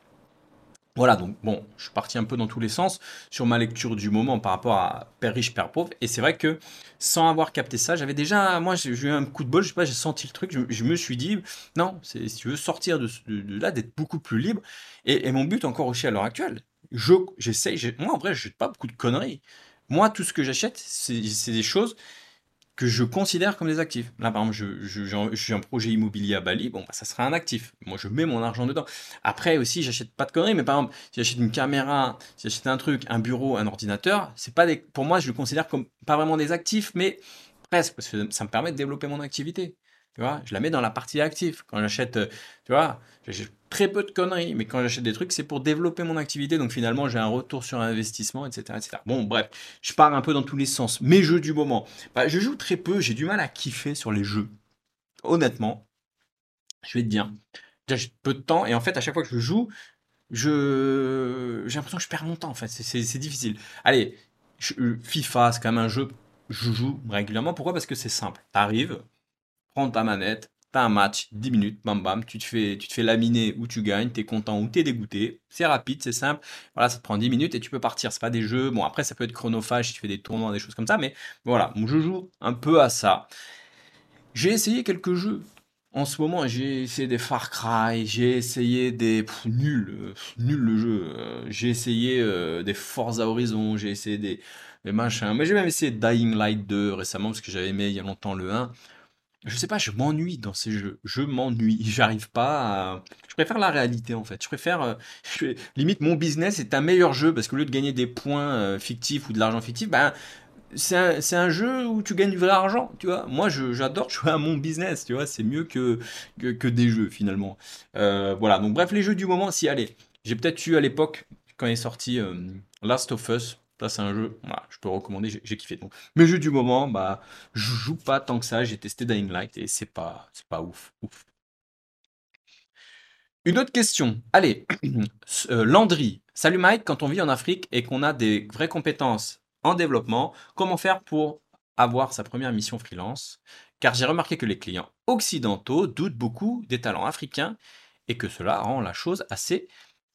Voilà, donc bon, je suis parti un peu dans tous les sens sur ma lecture du moment par rapport à Père riche, Père pauvre. Et c'est vrai que sans avoir capté ça, j'avais déjà, moi j'ai eu un coup de bol, je sais pas, j'ai senti le truc, je, me suis dit, non, si tu veux sortir de, là, d'être beaucoup plus libre. Et, mon but encore aussi à l'heure actuelle, j'essaye, moi en vrai, je pas beaucoup de conneries. Moi, tout ce que j'achète, c'est des choses que je considère comme des actifs. Là, par exemple, je, un projet immobilier à Bali, bon, bah, ça sera un actif. Moi, je mets mon argent dedans. Après aussi, j'achète pas de conneries, mais par exemple, si j'achète une caméra, si j'achète un truc, un bureau, un ordinateur, c'est pas des, pour moi, je le considère comme pas vraiment des actifs, mais presque, parce que ça me permet de développer mon activité. Je la mets dans la partie active. Quand j'achète, euh, tu vois, j'achète très peu de conneries, mais quand j'achète des trucs, c'est pour développer mon activité. Donc finalement, j'ai un retour sur investissement, etc., etc. Bon, bref, je pars un peu dans tous les sens. Mes jeux du moment. Bah, je joue très peu, j'ai du mal à kiffer sur les jeux. Honnêtement, je vais te dire. J'ai peu de temps et en fait, à chaque fois que je joue, je j'ai l'impression que je perds mon temps en fait. C'est difficile. Allez, FIFA, c'est quand même un jeu. Je joue régulièrement. Pourquoi? Parce que c'est simple. T'arrives, prends ta manette, t'as un match, 10 minutes, bam bam, tu te fais, tu te fais laminer ou tu gagnes, t'es content ou t'es dégoûté. C'est rapide, c'est simple. Voilà, ça te prend 10 minutes et tu peux partir. C'est pas des jeux. Bon, après, ça peut être chronophage si tu fais des tournois, des choses comme ça, mais voilà, je joue un peu à ça. J'ai essayé quelques jeux. En ce moment, j'ai essayé des Far Cry, j'ai essayé des. nul, nul le jeu. Euh, j'ai essayé euh, des Forza Horizon, j'ai essayé des, des machins. Mais j'ai même essayé Dying Light 2 récemment parce que j'avais aimé il y a longtemps le 1 je sais pas, je m'ennuie dans ces jeux. Je m'ennuie. J'arrive pas à... Je préfère la réalité en fait. Je préfère. Euh, limite, mon business est un meilleur jeu parce qu'au lieu de gagner des points euh, fictifs ou de l'argent fictif, ben, c'est un, un, jeu où tu gagnes du vrai argent, tu vois. Moi, j'adore jouer à mon business, tu vois. C'est mieux que, que, des jeux finalement. Euh, voilà. Donc, bref, les jeux du moment, si, allez. J'ai peut-être eu à l'époque, quand est sorti Last of Us, ça, c'est un jeu, je peux recommander, j'ai kiffé. Donc, mes du moment, bah, je joue pas tant que ça. J'ai testé Dying Light et c'est pas, pas ouf, ouf. Une autre question. Allez, euh, Landry. Salut Mike, quand on vit en Afrique et qu'on a des vraies compétences en développement, comment faire pour avoir sa première mission freelance? Car j'ai remarqué que les clients occidentaux doutent beaucoup des talents africains et que cela rend la chose assez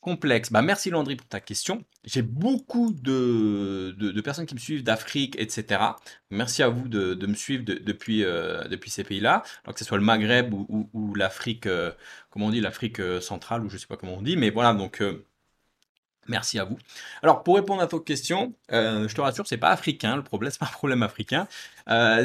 complexe. Bah, merci Landry pour ta question. J'ai beaucoup de, de, personnes qui me suivent d'Afrique, etc. Merci à vous de, de me suivre depuis, euh, depuis ces pays-là, que ce soit le Maghreb ou, ou, l'Afrique, euh, comment on dit, l'Afrique euh, centrale, ou je sais pas comment on dit, mais voilà, donc merci à vous. Alors, pour répondre à votre question, je te rassure, c'est pas africain, le problème, c'est pas un problème africain.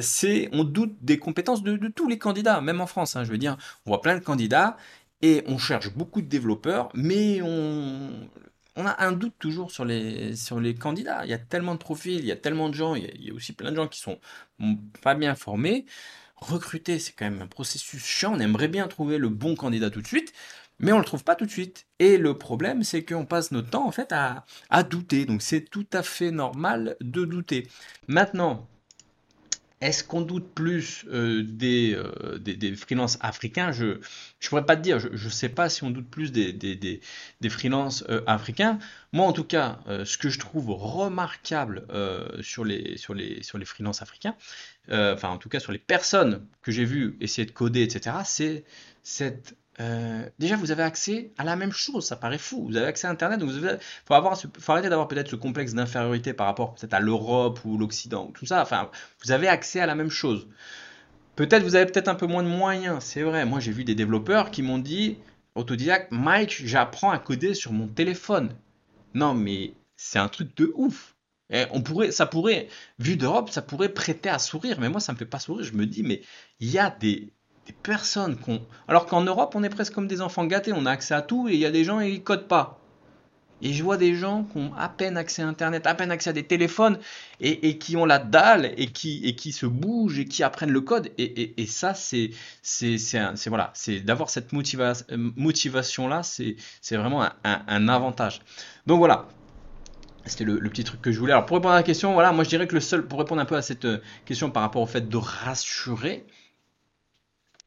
c'est, on doute des compétences de, tous les candidats, même en France, hein, je veux dire, on voit plein de candidats, et on cherche beaucoup de développeurs, mais on, a un doute toujours sur les, candidats. Il y a tellement de profils, il y a tellement de gens, il y a, aussi plein de gens qui sont pas bien formés. Recruter, c'est quand même un processus chiant. On aimerait bien trouver le bon candidat tout de suite, mais on ne le trouve pas tout de suite. Et le problème, c'est qu'on passe notre temps en fait à douter. Donc c'est tout à fait normal de douter. Maintenant, Est-ce qu'on doute plus euh, des, euh, des, freelances africains? Je ne pourrais pas te dire. Je ne sais pas si on doute plus des, des, des, freelances euh, africains. Moi, en tout cas, euh, ce que je trouve remarquable sur les, sur les, sur les freelances africains, enfin en tout cas sur les personnes que j'ai vues essayer de coder, etc., c'est cette... euh, déjà, vous avez accès à la même chose, ça paraît fou. Vous avez accès à Internet, donc vous avez- faut faut arrêter d'avoir peut-être ce complexe d'infériorité par rapport peut-être à l'Europe ou l'Occident, ou tout ça. Enfin, vous avez accès à la même chose. Peut-être vous avez peut-être un peu moins de moyens, c'est vrai. Moi, j'ai vu des développeurs qui m'ont dit, autodidacte, Mike, j'apprends à coder sur mon téléphone. Non, mais c'est un truc de ouf. On pourrait, ça pourrait, vu d'Europe, ça pourrait prêter à sourire, mais moi, ça me fait pas sourire. Je me dis, mais il y a des, des personnes qu'on... Alors qu'en Europe, on est presque comme des enfants gâtés, on a accès à tout, et il y a des gens, ils codent pas. Et je vois des gens qui ont à peine accès à Internet, à peine accès à des téléphones, et, et qui ont la dalle, et qui, et se bougent, et qui apprennent le code. Et, et, et ça, c'est, voilà, d'avoir cette motiva- motivation-là, c'est, vraiment un avantage. Donc voilà, c'était le, le petit truc que je voulais. Alors pour répondre à la question, voilà, moi je dirais que le seul, pour répondre un peu à cette euh, question par rapport au fait de rassurer,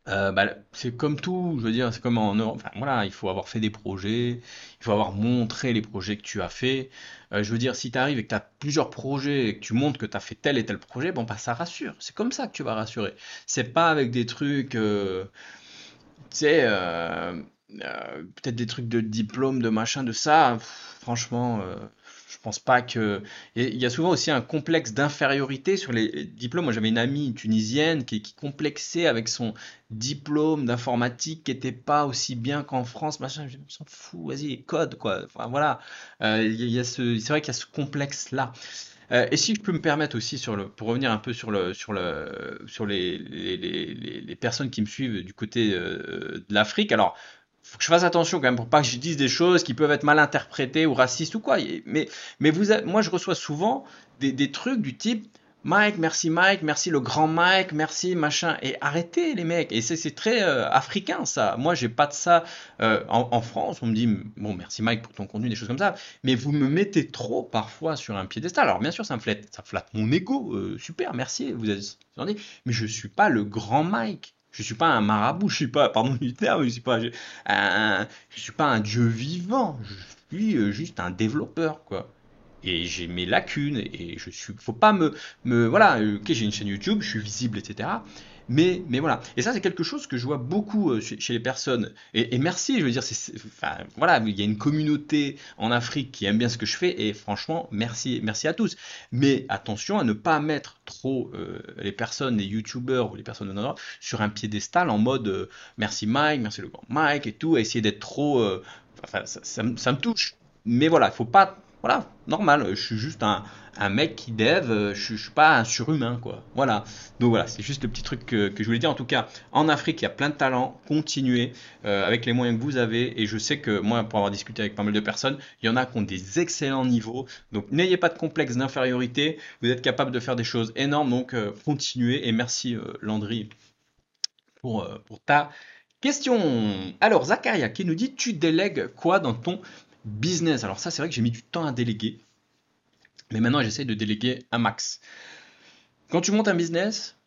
euh, bah, c'est comme tout, je veux dire, c'est comme en Europe. Enfin, voilà, il faut avoir fait des projets, il faut avoir montré les projets que tu as fait. Euh, je veux dire, si tu arrives et que tu as plusieurs projets et que tu montres que tu as fait tel et tel projet, bon, bah, ça rassure. C'est comme ça que tu vas rassurer. C'est pas avec des trucs, euh, tu sais, peut-être des trucs de diplôme, de machin, de ça. Franchement, je pense pas que. Il y a souvent aussi un complexe d'infériorité sur les diplômes. Moi, j'avais une amie tunisienne qui, complexait avec son diplôme d'informatique qui était pas aussi bien qu'en France, machin. Je me s'en fous, vas-y, code, quoi. Voilà. Euh, il ce, c'est vrai qu'il y a ce complexe-là. Euh, et si je peux me permettre aussi pour revenir un peu sur le, sur le, sur les, les, les, les- les personnes qui me suivent du côté euh, de l'Afrique. Alors, faut que je fasse attention quand même pour pas que je dise des choses qui peuvent être mal interprétées ou racistes ou quoi. Mais, mais moi, je reçois souvent des, trucs du type Mike, merci Mike, merci le grand Mike, merci machin. Et arrêtez les mecs. Et c'est très euh, africain ça. Moi, j'ai pas de ça euh, en, en France. On me dit bon, merci Mike pour ton contenu, des choses comme ça. Mais vous me mettez trop parfois sur un piédestal. Alors bien sûr, ça me flatte, ça flatte mon ego. euh, super, merci. Vous êtes gentil. Mais je suis pas le grand Mike. Je suis pas un marabout. Je suis pas, pardon du terme, je suis pas un, je suis pas un dieu vivant. Je suis euh, juste un développeur, quoi. Et j'ai mes lacunes et je suis, faut pas me, me, voilà, euh, ok, j'ai une chaîne YouTube, je suis visible, etc. Mais, mais voilà. Et ça, c'est quelque chose que je vois beaucoup euh, chez, les personnes. Et, merci, je veux dire, voilà, il y a une communauté en Afrique qui aime bien ce que je fais et franchement, merci, merci à tous. Mais attention à ne pas mettre trop euh, les personnes, les YouTubeurs ou les personnes de sur un piédestal en mode euh, merci Mike, merci le grand Mike et tout, à essayer d'être trop, enfin, ça, ça me ça me touche. Mais voilà, il faut pas, voilà, normal, je suis juste un, mec qui dev, euh, je, je suis pas un surhumain, quoi. Voilà. Donc voilà, c'est juste le petit truc que, je voulais dire. En tout cas, en Afrique, il y a plein de talents. Continuez euh, avec les moyens que vous avez. Et je sais que moi, pour avoir discuté avec pas mal de personnes, il y en a qui ont des excellents niveaux. Donc n'ayez pas de complexe d'infériorité. Vous êtes capable de faire des choses énormes. Donc euh, continuez. Et merci Landry pour, pour ta question. Alors Zakaria qui nous dit, tu délègues quoi dans ton business? Alors ça, c'est vrai que j'ai mis du temps à déléguer. Mais maintenant, j'essaie de déléguer un max. Quand tu montes un business,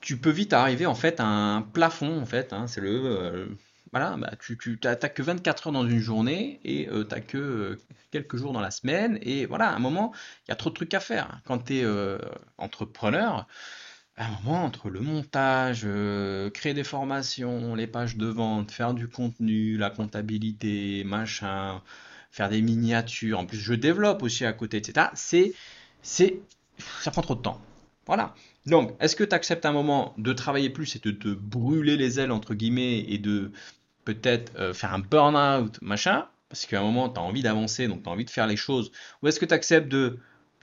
tu peux vite arriver en fait à un plafond en fait. hein, c'est le euh, voilà, bah, tu, tu que 24 heures dans une journée et tu t'as que euh, quelques jours dans la semaine et voilà, à un moment, il y a trop de trucs à faire. Quand tu es entrepreneur, un moment entre le montage, euh, créer des formations, les pages de vente, faire du contenu, la comptabilité, machin, faire des miniatures. En plus, je développe aussi à côté, etc. C'est, c'est, ça prend trop de temps. Voilà. Donc, est-ce que tu acceptes un moment de travailler plus et de te brûler les ailes, entre guillemets, et de peut-être euh, faire un burn-out, machin, parce qu'à un moment, tu as envie d'avancer, donc tu as envie de faire les choses, ou est-ce que tu acceptes de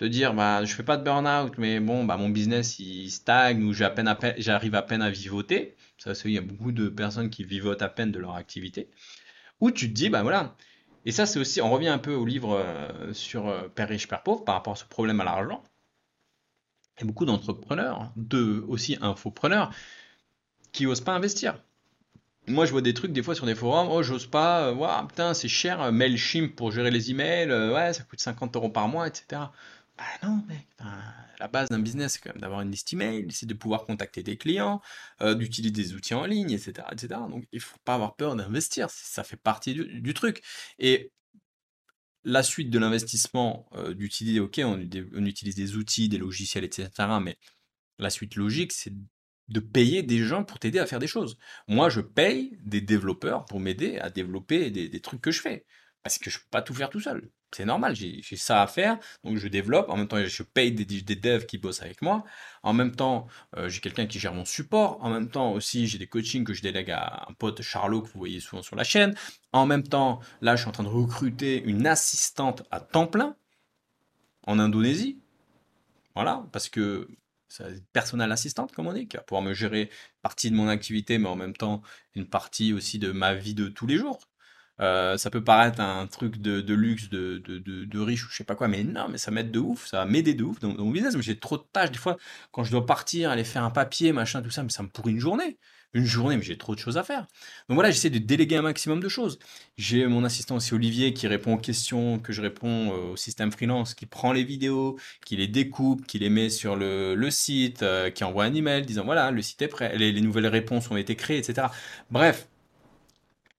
dire, bah, je fais pas de burn-out, mais bon, bah, mon business, il stagne, ou j'ai à peine à peine- j'arrive à peine à vivoter, ça, il y a beaucoup de personnes qui vivotent à peine de leur activité, ou tu te dis, bah voilà, et ça, c'est aussi, on revient un peu au livre euh, sur euh, Père riche, Père pauvre, par rapport à ce problème à l'argent, et beaucoup d'entrepreneurs, de aussi infopreneurs, qui osent pas investir. Moi, je vois des trucs des fois sur des forums, oh, j'ose pas, euh, putain, c'est cher, Mailchimp pour gérer les emails, ouais, ça coûte 50 euros par mois, etc. Bah non, mec. la base d'un business, c'est quand même d'avoir une liste email, c'est de pouvoir contacter des clients, euh, d'utiliser des outils en ligne, etc., etc. Donc, il faut pas avoir peur d'investir. Ça fait partie du, truc. Et la suite de l'investissement, euh, d'utiliser, ok, on, on, utilise des outils, des logiciels, etc. Mais la suite logique, c'est de payer des gens pour t'aider à faire des choses. Moi, je paye des développeurs pour m'aider à développer des, trucs que je fais. Parce que je ne peux pas tout faire tout seul. C'est normal, j'ai ça à faire, donc je développe. En même temps, je paye des, devs qui bossent avec moi. En même temps, euh, j'ai quelqu'un qui gère mon support. En même temps, aussi, j'ai des coachings que je délègue à un pote Charlot que vous voyez souvent sur la chaîne. En même temps, là, je suis en train de recruter une assistante à temps plein en Indonésie. Voilà, parce que personnel assistante, comme on dit, qui va pouvoir me gérer partie de mon activité, mais en même temps une partie aussi de ma vie de tous les jours. Euh, ça peut paraître un truc de, luxe, de, de, riche ou je sais pas quoi, mais non, mais ça m'aide de ouf, ça m'aider de ouf dans, dans mon business. Mais j'ai trop de tâches, des fois, quand je dois partir, aller faire un papier, machin, tout ça, mais ça me pourrit une journée une journée, mais j'ai trop de choses à faire. Donc voilà, j'essaie de déléguer un maximum de choses. J'ai mon assistant aussi Olivier qui répond aux questions que je réponds euh, au système freelance, qui prend les vidéos, qui les découpe, qui les met sur le, site, euh, qui envoie un email disant voilà, le site est prêt, les, nouvelles réponses ont été créées, etc. Bref,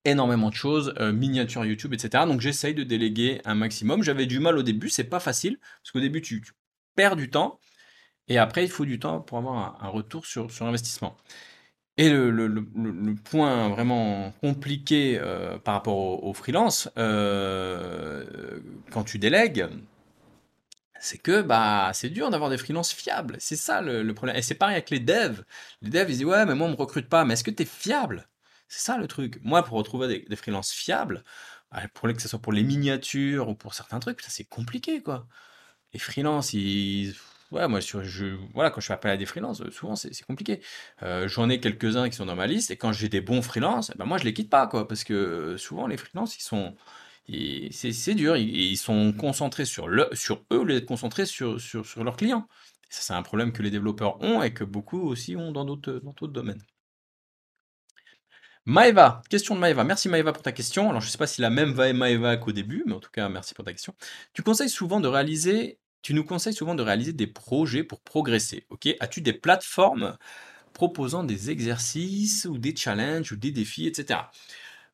énormément de choses, euh, miniature YouTube, etc. Donc j'essaye de déléguer un maximum. J'avais du mal au début, c'est pas facile, parce qu'au début tu, perds du temps, et après il faut du temps pour avoir un, retour sur, sur investissement. Et le, point vraiment compliqué euh, par rapport au, freelance, euh, quand tu délègues, c'est que bah c'est dur d'avoir des freelances fiables. C'est ça le, problème. Et c'est pareil avec les devs. Les devs, ils disent ouais, mais moi on me recrute pas. Mais est-ce que tu es fiable? C'est ça le truc. Moi, pour retrouver des, des freelances fiables, bah, pour que ce soit pour les miniatures ou pour certains trucs, ça c'est compliqué quoi. Les freelances, ils Ouais, moi, voilà, quand je fais appel à des freelances, euh, souvent, c'est compliqué. Euh, j'en ai quelques-uns qui sont dans ma liste, et quand j'ai des bons freelances, ben moi, je les quitte pas, quoi, parce que euh, souvent, les freelances, ils sont, c'est dur, ils, sont concentrés sur, le, sur eux, au lieu d'être concentrés sur, sur, sur leurs clients. c'est un problème que les développeurs ont et que beaucoup aussi ont dans d'autres domaines. Maeva, question de Maeva. Merci Maeva pour ta question. Alors je ne sais pas si la même va Maeva qu'au début, mais en tout cas merci pour ta question. Tu conseilles souvent de réaliser tu nous conseilles souvent de réaliser des projets pour progresser. Ok? As-tu des plateformes proposant des exercices ou des challenges ou des défis, etc.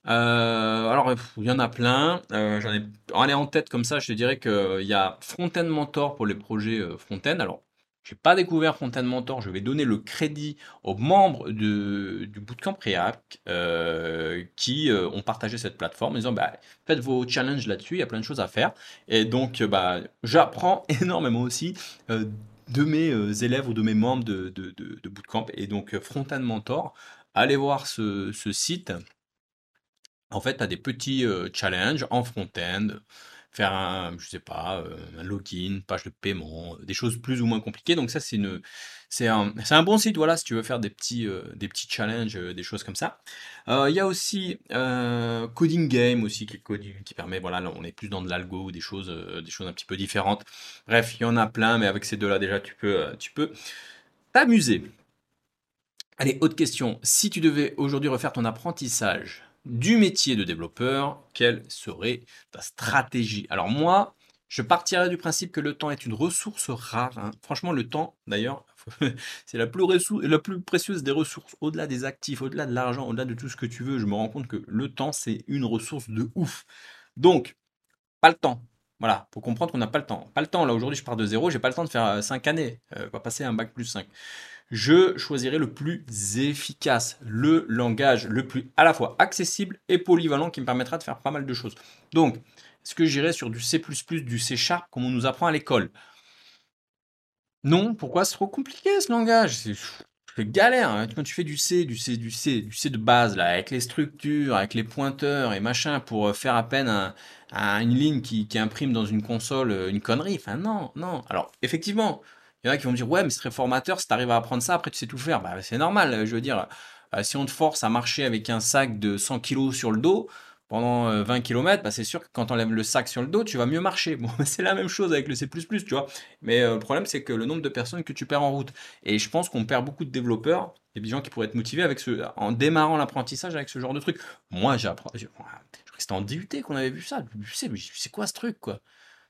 Euh, alors, il y en a plein. Euh, j'en ai en tête comme ça, je te dirais qu'il y a Frontend Mentor pour les projets euh, Frontend. Alors, je n'ai pas découvert Fontaine Mentor, je vais donner le crédit aux membres du Bootcamp React euh, qui euh, ont partagé cette plateforme en disant bah, faites vos challenges là-dessus, il y a plein de choses à faire. Et donc bah, j'apprends énormément aussi euh, de mes élèves ou de mes membres de, de, Bootcamp. Et donc Fontaine Mentor, allez voir ce, ce site. En fait, tu as des petits challenges en front-end faire un, je sais pas, euh, un login, page de paiement, des choses plus ou moins compliquées. Donc ça, c'est une, c'est un, c'est un bon site, voilà, si tu veux faire des petits, euh, des petits challenges, euh, des choses comme ça. Il y a aussi Coding Game aussi qui, qui permet, voilà, là, on est plus dans de l'algo ou des choses, des choses un petit peu différentes. Bref, il y en a plein, mais avec ces deux-là déjà, tu peux, tu peux t'amuser. Allez, autre question. Si tu devais aujourd'hui refaire ton apprentissage, du métier de développeur, quelle serait ta stratégie? Alors moi, je partirais du principe que le temps est une ressource rare. Hein. Franchement, le temps, d'ailleurs, c'est la plus, la plus précieuse des ressources. Au-delà des actifs, au-delà de l'argent, au-delà de tout ce que tu veux, je me rends compte que le temps, c'est une ressource de ouf. Donc, pas le temps. Voilà, pour comprendre qu'on n'a pas le temps. Pas le temps, là aujourd'hui je pars de zéro, j'ai pas le temps de faire 5 euh, années, euh, va passer un bac plus 5 je choisirai le plus efficace, le langage le plus à la fois accessible et polyvalent qui me permettra de faire pas mal de choses. Donc, est-ce que j'irai sur du C++, du C Sharp comme on nous apprend à l'école? Non, pourquoi? C'est trop compliqué ce langage C'est galère. Hein. Quand tu fais du C, du C, du C, du C de base, là, avec les structures, avec les pointeurs et machin, pour euh, faire à peine une ligne qui, qui imprime dans une console euh, une connerie. Enfin, non, non. Alors, effectivement, il y en a qui vont me dire ouais mais c'est très formateur, si tu arrives à apprendre ça, après tu sais tout faire. Bah, c'est normal, je veux dire, euh, si on te force à marcher avec un sac de 100 kg sur le dos pendant 20 euh, km, bah, c'est sûr que quand on lève le sac sur le dos, tu vas mieux marcher. Bon, c'est la même chose avec le C++, tu vois. Mais euh, le problème, c'est que le nombre de personnes que tu perds en route. Et je pense qu'on perd beaucoup de développeurs, des gens qui pourraient être motivés avec ce, en démarrant l'apprentissage avec ce genre de truc. Moi, j'apprends, je restais en DUT qu'on avait vu ça. C'est quoi ce truc, quoi?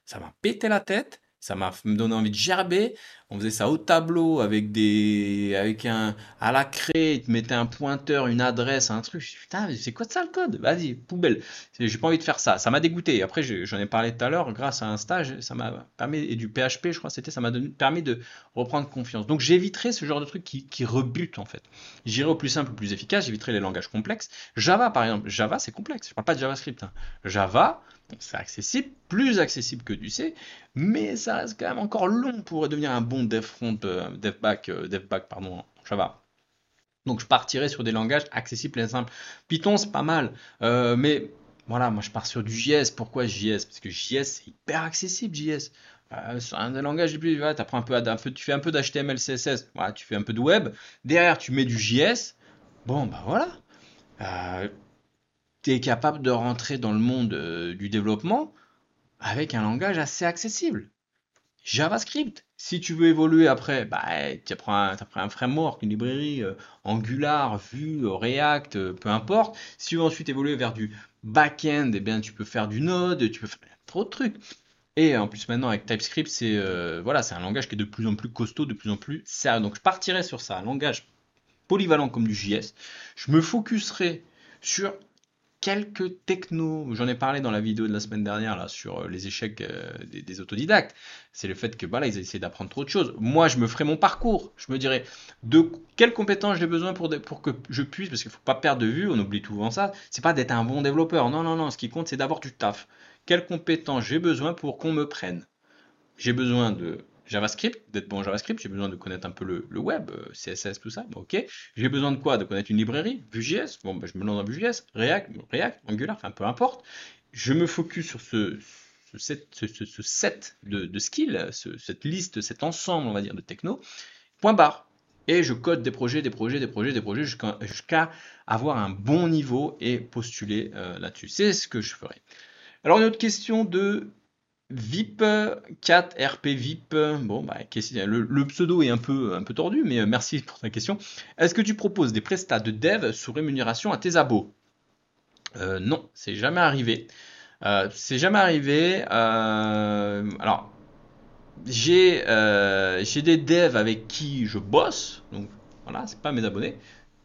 Ça m'a pété la tête. Ça m'a donné envie de gerber. On faisait ça au tableau avec des, avec un, à la craie, ils te mettaient un pointeur, une adresse, un truc. Putain, c'est quoi ça le code? Vas-y, poubelle. J'ai pas envie de faire ça. Ça m'a dégoûté. Après, j'en ai parlé tout à l'heure, grâce à un stage, ça m'a permis, et du PHP, je crois, c'était, ça m'a permis de reprendre confiance. Donc, j'éviterai ce genre de truc qui, qui rebute, en fait. J'irai au plus simple, au plus efficace, j'éviterai les langages complexes. Java, par exemple. Java, c'est complexe. Je parle pas de JavaScript. Hein. Java, c'est accessible, plus accessible que du C, mais ça reste quand même encore long pour devenir un bon dev front, euh, dev back, euh, dev back pardon, Java. Donc je partirai sur des langages accessibles et simples. Python c'est pas mal, euh, mais voilà, moi je pars sur du JS. Pourquoi JS Parce que JS c'est hyper accessible JS. c'est un des langages les plus, voilà, un peu, peu, tu fais un peu d'HTML, CSS, voilà, tu fais un peu de web. Derrière tu mets du JS. Bon bah voilà tu es capable de rentrer dans le monde euh, du développement avec un langage assez accessible. JavaScript, si tu veux évoluer après, bah, tu apprends un, framework, une librairie, euh, Angular, Vue, React, euh, peu importe. Si tu veux ensuite évoluer vers du back-end, eh bien, tu peux faire du Node, tu peux faire trop de trucs. Et en plus maintenant avec TypeScript, c'est voilà, c'est un langage qui est de plus en plus costaud, de plus en plus sérieux. Donc je partirai sur ça, un langage polyvalent comme du JS. Je me focuserai sur quelques technos. J'en ai parlé dans la vidéo de la semaine dernière là sur euh, les échecs euh, des, autodidactes. C'est le fait que voilà, ils essaient d'apprendre trop de choses. Moi, je me ferai mon parcours. Je me dirais de quelles compétences j'ai besoin pour, que je puisse, parce qu'il faut pas perdre de vue. On oublie souvent ça. C'est pas d'être un bon développeur. Non, non, non. Ce qui compte, c'est d'avoir du taf. Quelles compétences j'ai besoin pour qu'on me prenne? J'ai besoin de JavaScript, d'être bon en JavaScript, j'ai besoin de connaître un peu le, web, euh, CSS, tout ça, ok. J'ai besoin de quoi? De connaître une librairie, Vue.js, bon, bah, je me lance dans Vue.js, React, React, Angular, enfin peu importe. Je me focus sur ce, set, de, skills, cette liste, cet ensemble, on va dire, de techno, point barre. Et je code des projets, des projets, des projets, des projets, jusqu'à avoir un bon niveau et postuler euh, là-dessus. C'est ce que je ferai. Alors une autre question de VIP 4 RP VIP. Bon, bah, le, pseudo est un peu, un peu tordu, mais euh, merci pour ta question. Est-ce que tu proposes des prestats de dev sous rémunération à tes abos? Euh, Non, c'est jamais arrivé. Euh, c'est jamais arrivé. alors, j'ai des devs avec qui je bosse, donc voilà, c'est pas mes abonnés.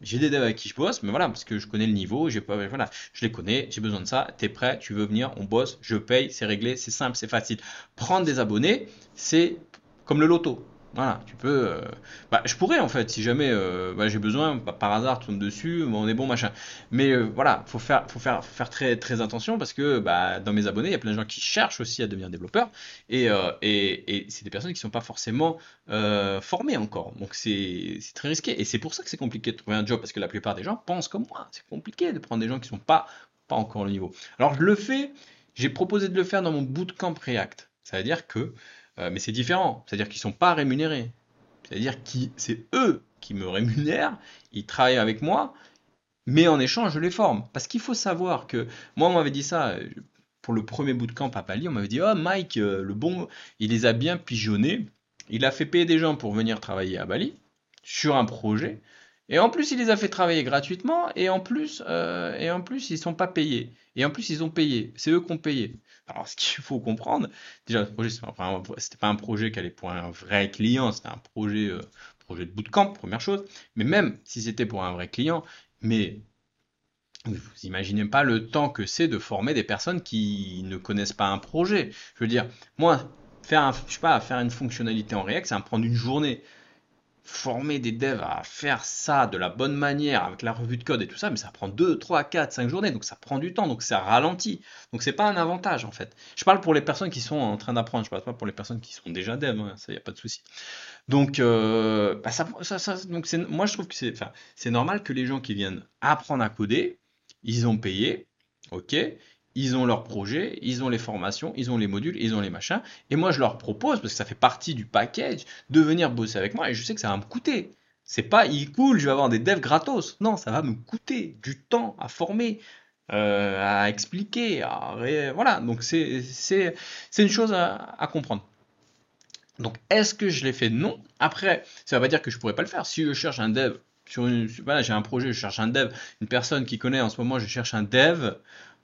J'ai des devs avec qui je bosse, mais voilà, parce que je connais le niveau, voilà, je les connais, j'ai besoin de ça, t'es prêt, tu veux venir, on bosse, je paye, c'est réglé, c'est simple, c'est facile. Prendre des abonnés, c'est comme le loto. Voilà, tu peux. Euh, bah, je pourrais en fait, si jamais euh, bah, j'ai besoin, bah, par hasard, tu tombes dessus, on est bon, machin. Mais euh, voilà, faut faire, faut faire, faire très, très attention parce que bah, dans mes abonnés, il y a plein de gens qui cherchent aussi à devenir développeurs et, et, et c'est des personnes qui sont pas forcément formées encore. Donc c'est très risqué et c'est pour ça que c'est compliqué de trouver un job parce que la plupart des gens pensent comme moi. C'est compliqué de prendre des gens qui sont pas, pas encore au niveau. Alors je le fais, j'ai proposé de le faire dans mon bootcamp React. Ça veut dire que euh, mais c'est différent, c'est-à-dire qu'ils ne sont pas rémunérés. C'est-à-dire que c'est eux qui me rémunèrent, ils travaillent avec moi, mais en échange, je les forme. Parce qu'il faut savoir que, moi, on m'avait dit ça, euh, pour le premier bootcamp à Pali, on m'avait dit, oh Mike, euh, le bon, il les a bien pigeonnés, il a fait payer des gens pour venir travailler à Bali, sur un projet, et en plus, il les a fait travailler gratuitement, et en plus, et en plus, ils sont pas payés. Et en plus, ils ont payé. C'est eux qui ont payé. Alors, ce qu'il faut comprendre, déjà, ce projet, c'était pas un projet qui allait pour un vrai client, c'était un projet, euh, projet de bootcamp, première chose. Mais même si c'était pour un vrai client, mais vous imaginez pas le temps que c'est de former des personnes qui ne connaissent pas un projet. Je veux dire, moi, faire, je sais pas, faire une fonctionnalité en React, ça me prend une journée former des devs à faire ça de la bonne manière avec la revue de code et tout ça, mais ça prend 2, 3, 4, 5 journées, donc ça prend du temps, donc ça ralentit. Donc c'est pas un avantage en fait. Je parle pour les personnes qui sont en train d'apprendre, je parle pas pour les personnes qui sont déjà devs, hein, ça y a pas de souci. Donc, euh, bah, ça, donc moi je trouve que c'est normal que les gens qui viennent apprendre à coder, ils ont payé, ok, ils ont leur projet, ils ont les formations, ils ont les modules, ils ont les machins. Et moi, je leur propose, parce que ça fait partie du package, de venir bosser avec moi. Et je sais que ça va me coûter. C'est pas, il cool, je vais avoir des devs gratos. Non, ça va me coûter du temps à former, euh, à expliquer. Voilà, donc c'est une chose à, comprendre. Donc, est-ce que je l'ai fait? Non. Après, ça ne veut pas dire que je pourrais pas le faire. Si je cherche un dev, sur une, voilà, j'ai un projet, je cherche un dev, une personne qui connaît en ce moment, je cherche un dev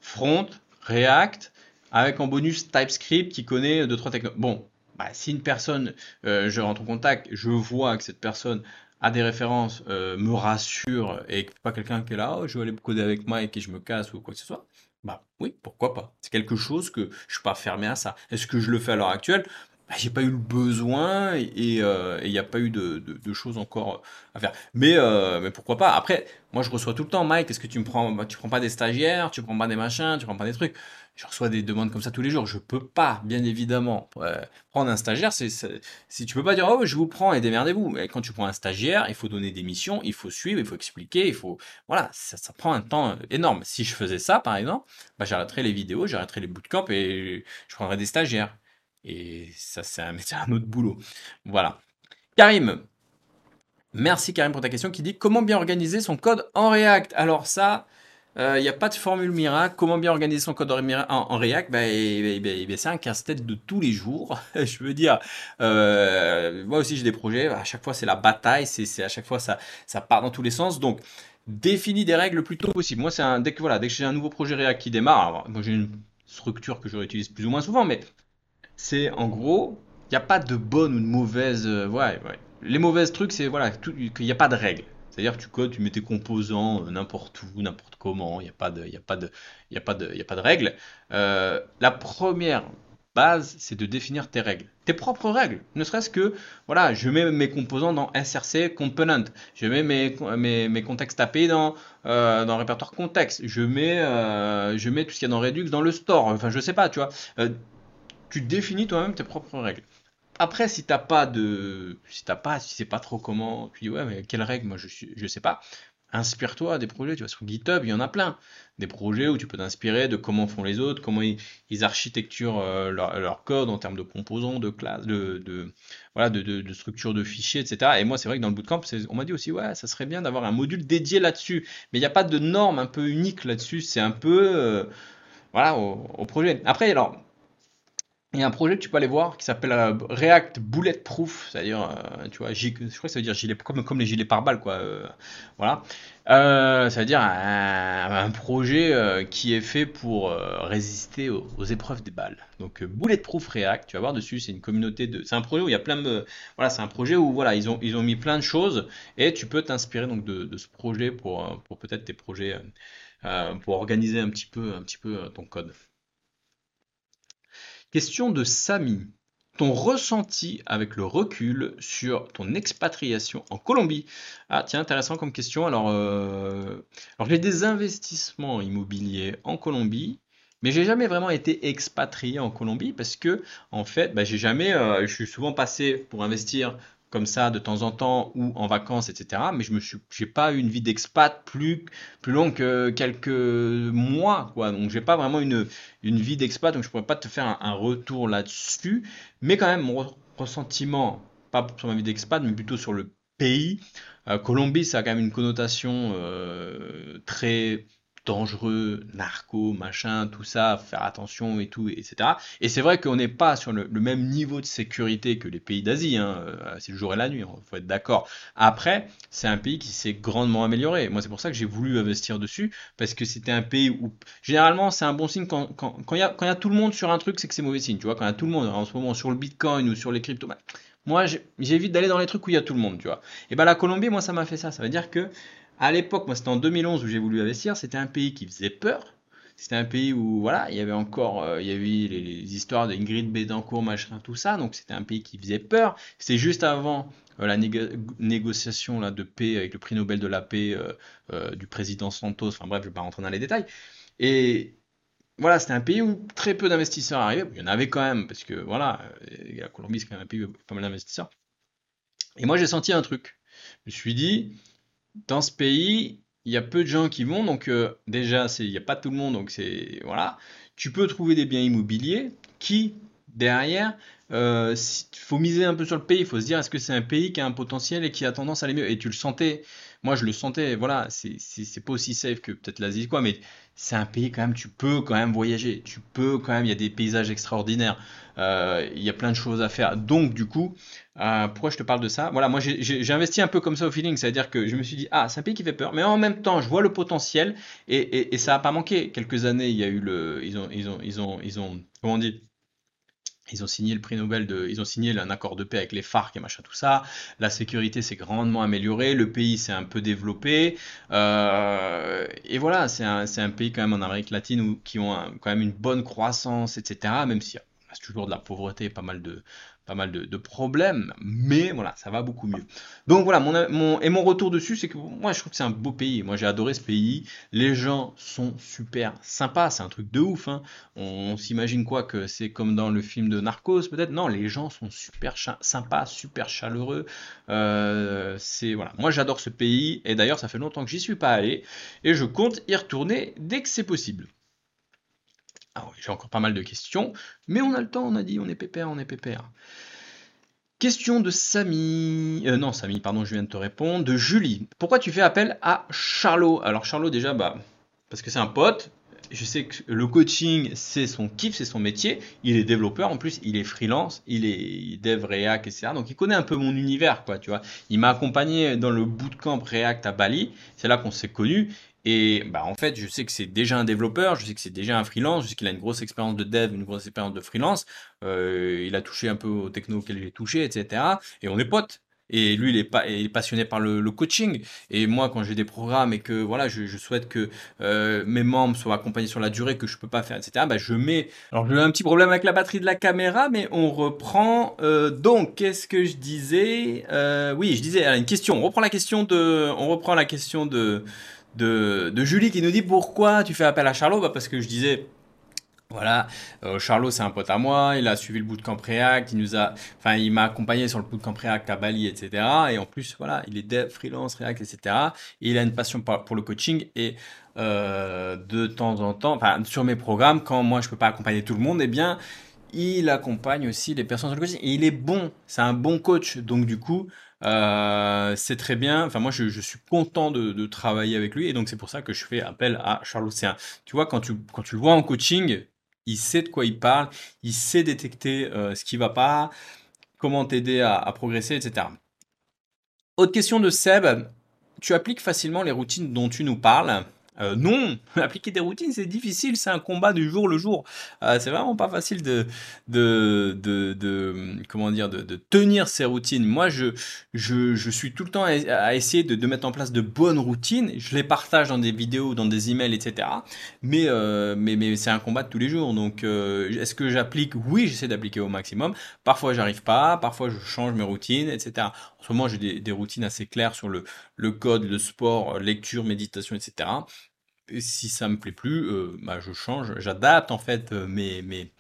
front, React, avec en bonus TypeScript qui connaît 2-3 technos. Bon, bah, si une personne, euh, je rentre en contact, je vois que cette personne a des références, euh, me rassure et pas quelqu'un qui est là, oh, je vais aller coder avec Mike et je me casse ou quoi que ce soit. Bah oui, pourquoi pas. C'est quelque chose que je suis pas fermé à ça. Est-ce que je le fais à l'heure actuelle? J'ai pas eu le besoin et il n'y a pas eu de, choses encore à faire. Mais, euh, mais pourquoi pas? Après, moi je reçois tout le temps, Mike, est-ce que tu me prends, tu prends pas des stagiaires, tu prends pas des machins, tu prends pas des trucs? Je reçois des demandes comme ça tous les jours. Je peux pas, bien évidemment, prendre un stagiaire. Si tu peux pas dire, oh, je vous prends et démerdez-vous. Quand tu prends un stagiaire, il faut donner des missions, il faut suivre, il faut expliquer, il faut, voilà, ça, ça prend un temps énorme. Si je faisais ça, par exemple, bah, j'arrêterais les vidéos, j'arrêterais les bootcamps et je prendrais des stagiaires. Et ça, c'est un, un autre boulot. Voilà. Karim, Merci Karim pour ta question qui dit comment bien organiser son code en React? Alors ça, il euh, n'y a pas de formule miracle. Comment bien organiser son code en, React? Bah, C'est un casse-tête de tous les jours. je veux dire, euh, moi aussi j'ai des projets. À chaque fois c'est la bataille. C'est à chaque fois ça, ça part dans tous les sens. Donc définis des règles le plus tôt possible. Moi c'est dès que voilà dès que j'ai un nouveau projet React qui démarre. j'ai une structure que je réutilise plus ou moins souvent, mais c'est en gros il n'y a pas de bonne ou de mauvaise. Euh. Les mauvaises trucs c'est voilà qu'il n'y a pas de règles. C'est-à-dire tu codes, tu mets tes composants euh, n'importe où, n'importe comment, il n'y a pas de, il a pas de, a a pas de règles. Euh, la première base, c'est de définir tes règles, tes propres règles. Ne serait-ce que, voilà, je mets mes composants dans SRC Component, je mets mes, mes, mes contextes API dans, euh, dans répertoire contexte, je mets, je mets tout ce qu'il y a dans Redux dans le store. Enfin, je sais pas, tu vois. Tu définis toi-même tes propres règles. Après, si t'as pas de, si t'as pas, si sais pas trop comment, tu dis ouais, mais quelles règles, moi je je sais pas. Inspire-toi des projets, tu vois, sur GitHub, il y en a plein. Des projets où tu peux t'inspirer de comment font les autres, comment ils, architecturent euh, leur, code en termes de composants, de classes, de, voilà, de, de, structure de fichiers, etc. Et moi, c'est vrai que dans le bootcamp, on m'a dit aussi, ouais, ça serait bien d'avoir un module dédié là-dessus. Mais il n'y a pas de norme un peu unique là-dessus. C'est un peu, euh, voilà, au, au, projet. Après, alors, il y a un projet que tu peux aller voir qui s'appelle euh, React Bulletproof, c'est-à-dire, euh, tu vois, je crois que ça veut dire gilet, comme, les gilets pare-balles, quoi. Euh, voilà. ça veut dire un, projet qui est fait pour résister aux, épreuves des balles. Donc Bulletproof React, tu vas voir dessus, c'est une communauté de, c'est un projet où il y a plein de, voilà, c'est un projet où voilà, ils ont, ils ont mis plein de choses et tu peux t'inspirer donc de, de, ce projet pour, pour peut-être tes projets, pour organiser un petit peu, un petit peu ton code. Question de Samy. Ton ressenti avec le recul sur ton expatriation en Colombie? Ah tiens, intéressant comme question. Alors, euh, alors j'ai des investissements immobiliers en Colombie, mais j'ai jamais vraiment été expatrié en Colombie parce que en fait, bah, j'ai jamais, euh, je suis souvent passé pour investir comme ça de temps en temps ou en vacances, etc. Mais je me suis, pas eu une vie d'expat plus, plus longue que quelques mois, quoi. Donc j'ai pas vraiment une, une vie d'expat, donc je pourrais pas te faire un, retour là-dessus. Mais quand même, mon ressentiment, pas sur ma vie d'expat, mais plutôt sur le pays. Euh, Colombie, ça a quand même une connotation euh, très dangereux, narco, machin, tout ça, faire attention et tout, etc. Et c'est vrai qu'on n'est pas sur le, même niveau de sécurité que les pays d'Asie, hein. Euh, c'est le jour et la nuit, il faut être d'accord. Après, c'est un pays qui s'est grandement amélioré. Moi, c'est pour ça que j'ai voulu investir dessus, parce que c'était un pays où, généralement, c'est un bon signe quand il y a tout le monde sur un truc, c'est que c'est mauvais signe, tu vois, quand il y a tout le monde, en ce moment, sur le Bitcoin ou sur les cryptos, bah, moi, j'évite d'aller dans les trucs où il y a tout le monde, tu vois. Et ben la Colombie, moi, ça m'a fait ça. Ça veut dire que à l'époque, moi c'était en 2011 où j'ai voulu investir, c'était un pays qui faisait peur. C'était un pays où voilà, il y avait encore, euh, il y avait les, histoires d'Ingrid Betancourt, machin, tout ça. Donc c'était un pays qui faisait peur. C'était juste avant euh, la négociation là, de paix avec le prix Nobel de la paix euh, du président Santos. Enfin bref, je vais pas rentrer dans les détails. Et voilà, c'était un pays où très peu d'investisseurs arrivaient. Il y en avait quand même, parce que voilà, la Colombie c'est quand même un pays où il y a pas mal d'investisseurs. Et moi j'ai senti un truc. Je me suis dit, dans ce pays, il y a peu de gens qui vont, donc euh, déjà, il n'y a pas tout le monde, donc c'est voilà. Tu peux trouver des biens immobiliers qui, derrière, il euh, faut miser un peu sur le pays. Il faut se dire, est-ce que c'est un pays qui a un potentiel et qui a tendance à aller mieux? Et tu le sentais. Moi, je le sentais. Voilà, c'est pas aussi safe que peut-être l'Asie, quoi, mais c'est un pays quand même. Tu peux quand même voyager. Tu peux quand même. Il y a des paysages extraordinaires. Euh, il y a plein de choses à faire. Donc, du coup, euh, pourquoi je te parle de ça? Voilà, moi j'ai investi un peu comme ça au feeling, c'est-à-dire que je me suis dit, ah, c'est un pays qui fait peur, mais en même temps, je vois le potentiel et, et, ça n'a pas manqué. Quelques années, il y a eu le. Ils ont. Ils ont, ils ont, ils ont comment on dit? Ils ont signé le prix Nobel de, ils ont signé un accord de paix avec les FARC et machin tout ça. La sécurité s'est grandement améliorée, le pays s'est un peu développé. Euh, et voilà, c'est un, un, pays quand même en Amérique latine où, qui ont quand même une bonne croissance, etc. Même s'il y a toujours de la pauvreté, pas mal de, pas mal de, problèmes, mais voilà, ça va beaucoup mieux. Donc voilà, mon, et mon retour dessus, c'est que moi je trouve que c'est un beau pays. Moi j'ai adoré ce pays. Les gens sont super sympas, c'est un truc de ouf. Hein. On, s'imagine quoi que c'est comme dans le film de Narcos peut-être? Non, les gens sont super sympas, super chaleureux. Euh, c'est voilà, moi j'adore ce pays et d'ailleurs ça fait longtemps que j'y suis pas allé et je compte y retourner dès que c'est possible. Ah j'ai encore pas mal de questions, mais on a le temps, on a dit, on est pépère, on est pépère. Question de Samy, euh, non Samy, pardon, je viens de te répondre, de Julie. Pourquoi tu fais appel à Charlot? Alors Charlot déjà, bah, parce que c'est un pote, je sais que le coaching, c'est son kiff, c'est son métier. Il est développeur, en plus, il est freelance, il est dev React, etc. Donc, il connaît un peu mon univers, quoi, tu vois. Il m'a accompagné dans le bootcamp React à Bali. C'est là qu'on s'est connus. Et bah, en fait, je sais que c'est déjà un développeur, je sais que c'est déjà un freelance, je sais qu'il a une grosse expérience de dev, une grosse expérience de freelance. Euh, il a touché un peu aux techno auxquels j'ai touché, etc. Et on est potes. Et lui, il est, pas, il est passionné par le, coaching. Et moi, quand j'ai des programmes et que voilà, je, souhaite que euh, mes membres soient accompagnés sur la durée que je peux pas faire, etc. Bah, je mets. Alors, j'ai un petit problème avec la batterie de la caméra, mais on reprend. Euh, donc, qu'est-ce que je disais? Oui, je disais une question. On reprend la question de. On reprend la question de de, Julie qui nous dit pourquoi tu fais appel à Charlot bah Parce que je disais, voilà, euh, Charlot c'est un pote à moi, il a suivi le bootcamp React, il nous a, enfin il m'a accompagné sur le bootcamp React à Bali, etc. Et en plus, voilà, il est dev, freelance, React, etc. Et il a une passion pour le coaching et euh, de temps en temps, enfin sur mes programmes, quand moi je peux pas accompagner tout le monde, eh bien il accompagne aussi les personnes sur le coaching. Et il est bon, c'est un bon coach. Donc du coup, euh, c'est très bien. Enfin, moi, je, suis content de, travailler avec lui. Et donc, c'est pour ça que je fais appel à Charles Océan. Tu vois, quand tu, quand tu le vois en coaching, il sait de quoi il parle. Il sait détecter euh, ce qui va pas, comment t'aider à, progresser, etc. Autre question de Seb. Tu appliques facilement les routines dont tu nous parles euh, non, appliquer des routines, c'est difficile, c'est un combat du jour le jour. Euh, c'est vraiment pas facile de, de, de, comment dire, de, tenir ces routines. Moi, je, je, suis tout le temps à, essayer de, mettre en place de bonnes routines. Je les partage dans des vidéos, dans des emails, etc. Mais, euh, mais, mais c'est un combat de tous les jours. Donc, est-ce que j'applique? Oui, j'essaie d'appliquer au maximum. Parfois, j'arrive pas. Parfois, je change mes routines, etc. En ce moment, j'ai des, des, routines assez claires sur le, le code, le sport, lecture, méditation, etc si ça me plaît plus, euh, bah, je change, j'adapte en fait euh, mes, mes,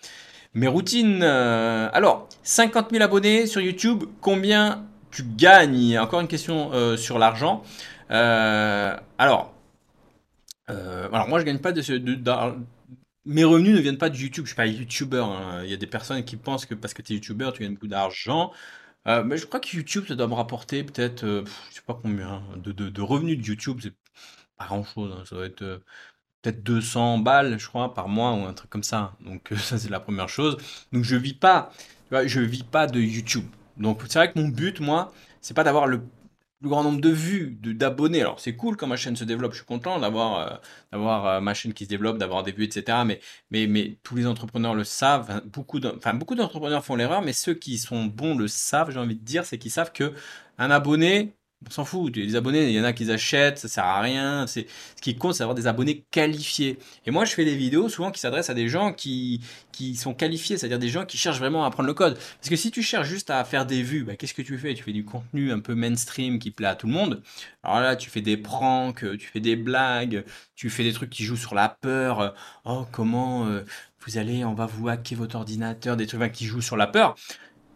mes routines. Euh. alors, 50 000 abonnés sur YouTube, combien tu gagnes? Encore une question sur l'argent. alors, alors, moi je gagne pas de, mes revenus ne viennent pas de YouTube. Je suis pas YouTuber. Hein. Il y a des personnes qui pensent que parce que tu es YouTuber, tu gagnes beaucoup d'argent. mais je crois que YouTube, ça doit me rapporter peut-être, je sais pas combien, de revenus de YouTube. Grand-chose, hein. Ça doit être, euh, peut-être 200 balles, je crois, par mois ou un truc comme ça. Donc, ça, c'est la première chose. Donc, je vis pas, je vis pas de YouTube. Donc, c'est vrai que mon but, moi, c'est pas d'avoir le plus grand nombre de vues, d'abonnés. Alors, c'est cool quand ma chaîne se développe. Je suis content d'avoir, euh, d'avoir euh, ma chaîne qui se développe, d'avoir des vues, etc. Mais, mais, mais tous les entrepreneurs le savent. Beaucoup enfin, beaucoup d'entrepreneurs font l'erreur, mais ceux qui sont bons le savent, j'ai envie de dire, c'est qu'ils savent que un abonné, on s'en fout. Les abonnés, il y en a qui achètent, ça sert à rien. Ce qui compte, c'est d'avoir des abonnés qualifiés. Et moi, je fais des vidéos souvent qui s'adressent à des gens qui qui sont qualifiés, c'est-à-dire des gens qui cherchent vraiment à apprendre le code. Parce que si tu cherches juste à faire des vues, bah, qu'est-ce que tu fais? Tu fais du contenu un peu mainstream qui plaît à tout le monde. Alors là, tu fais des pranks, tu fais des blagues, tu fais des trucs qui jouent sur la peur. Oh, comment euh, vous allez, on va vous hacker votre ordinateur, des trucs qui jouent sur la peur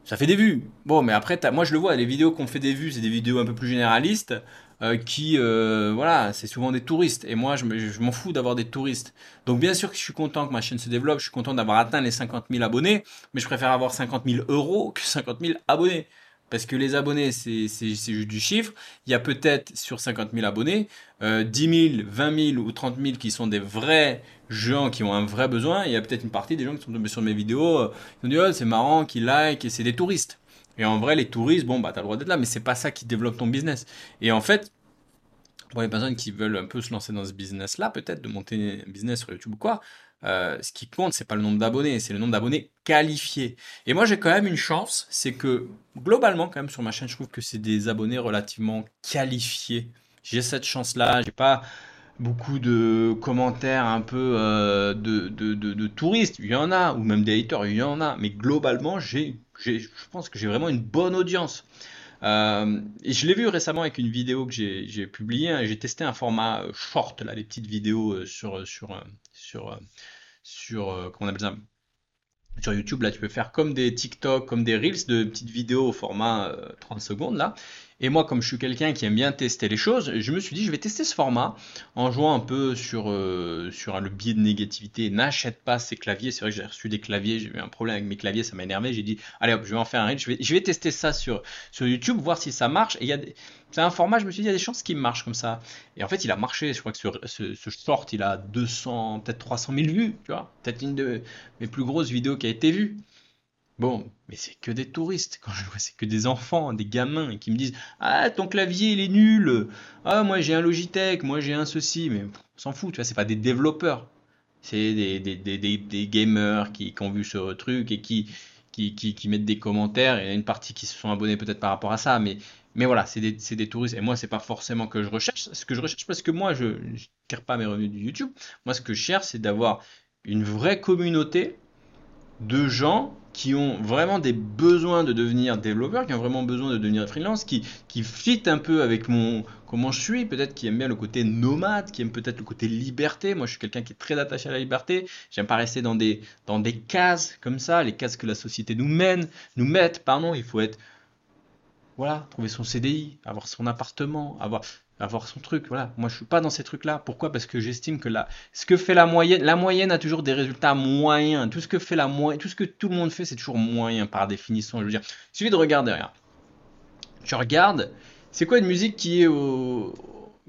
ça fait des vues. Bon, mais après, moi je le vois, les vidéos qu'on fait des vues, c'est des vidéos un peu plus généralistes, euh, qui, euh, voilà, c'est souvent des touristes. Et moi, je, m'en fous d'avoir des touristes. Donc bien sûr que je suis content que ma chaîne se développe, je suis content d'avoir atteint les 50 000 abonnés, mais je préfère avoir 50 000 euros que 50 000 abonnés. Parce que les abonnés, c'est juste du chiffre. Il y a peut-être sur 50 000 abonnés, euh, 10 000, 20 000 ou 30 000 qui sont des vrais gens qui ont un vrai besoin. Il y a peut-être une partie des gens qui sont tombés sur mes vidéos, euh, qui ont dit oh, c'est marrant, qui like, et c'est des touristes. Et en vrai, les touristes, bon, bah, t'as le droit d'être là, mais c'est pas ça qui développe ton business. Et en fait, pour les personnes qui veulent un peu se lancer dans ce business-là, peut-être de monter un business sur YouTube ou quoi, euh, ce qui compte, c'est pas le nombre d'abonnés, c'est le nombre d'abonnés qualifiés. Et moi, j'ai quand même une chance, c'est que globalement, quand même, sur ma chaîne, je trouve que c'est des abonnés relativement qualifiés. J'ai cette chance-là, j'ai pas beaucoup de commentaires un peu euh, de, de, de, touristes, il y en a, ou même des haters, il y en a, mais globalement, j'ai, je pense que j'ai vraiment une bonne audience. Euh, et je l'ai vu récemment avec une vidéo que j'ai publiée. Hein, j'ai testé un format short, là, les petites vidéos sur, sur, appelle ça sur YouTube, là, tu peux faire comme des TikTok, comme des Reels, de petites vidéos au format 30 secondes, là. Et moi, comme je suis quelqu'un qui aime bien tester les choses, je me suis dit, je vais tester ce format en jouant un peu sur, euh, sur le biais de négativité. N'achète pas ces claviers. C'est vrai que j'ai reçu des claviers, j'ai eu un problème avec mes claviers, ça m'a énervé. J'ai dit, allez hop, je vais en faire un reel. Je vais, tester ça sur, sur YouTube, voir si ça marche. Et il y a c'est un format, je me suis dit, il y a des chances qu'il marche comme ça. Et en fait, il a marché. Je crois que ce, ce short, il a 200, peut-être 300 000 vues, tu vois. Peut-être une de mes plus grosses vidéos qui a été vue. Bon, mais c'est que des touristes. Quand je vois, c'est que des enfants, des gamins qui me disent Ah, ton clavier, il est nul. Ah, moi, j'ai un Logitech, moi, j'ai un ceci. Mais on s'en fout, tu vois, c'est pas des développeurs. C'est des, des, des, des, gamers qui, ont vu ce truc et qui, qui, qui, qui, mettent des commentaires. Il y a une partie qui se sont abonnés peut-être par rapport à ça. Mais, mais voilà, c'est des, des, touristes. Et moi, c'est pas forcément que je recherche. Ce que je recherche, parce que moi, je ne tire pas mes revenus du YouTube. Moi, ce que je cherche, c'est d'avoir une vraie communauté de gens qui ont vraiment des besoins de devenir développeurs, qui ont vraiment besoin de devenir freelance, qui, qui fit un peu avec mon comment je suis, peut-être qui aiment bien le côté nomade, qui aiment peut-être le côté liberté. Moi, je suis quelqu'un qui est très attaché à la liberté. J'aime pas rester dans des, dans des cases comme ça, les cases que la société nous mène, nous met, pardon. Il faut être, voilà, trouver son CDI, avoir son appartement, avoir avoir son truc. Voilà, moi je suis pas dans ces trucs-là. Pourquoi? Parce que j'estime que là, ce que fait la moyenne, la moyenne a toujours des résultats moyens. Tout ce que fait la moyenne, tout ce que tout le monde fait, c'est toujours moyen par définition. Je veux dire, il suffit de regarder. rien. Tu regardes, c'est quoi une musique qui est au,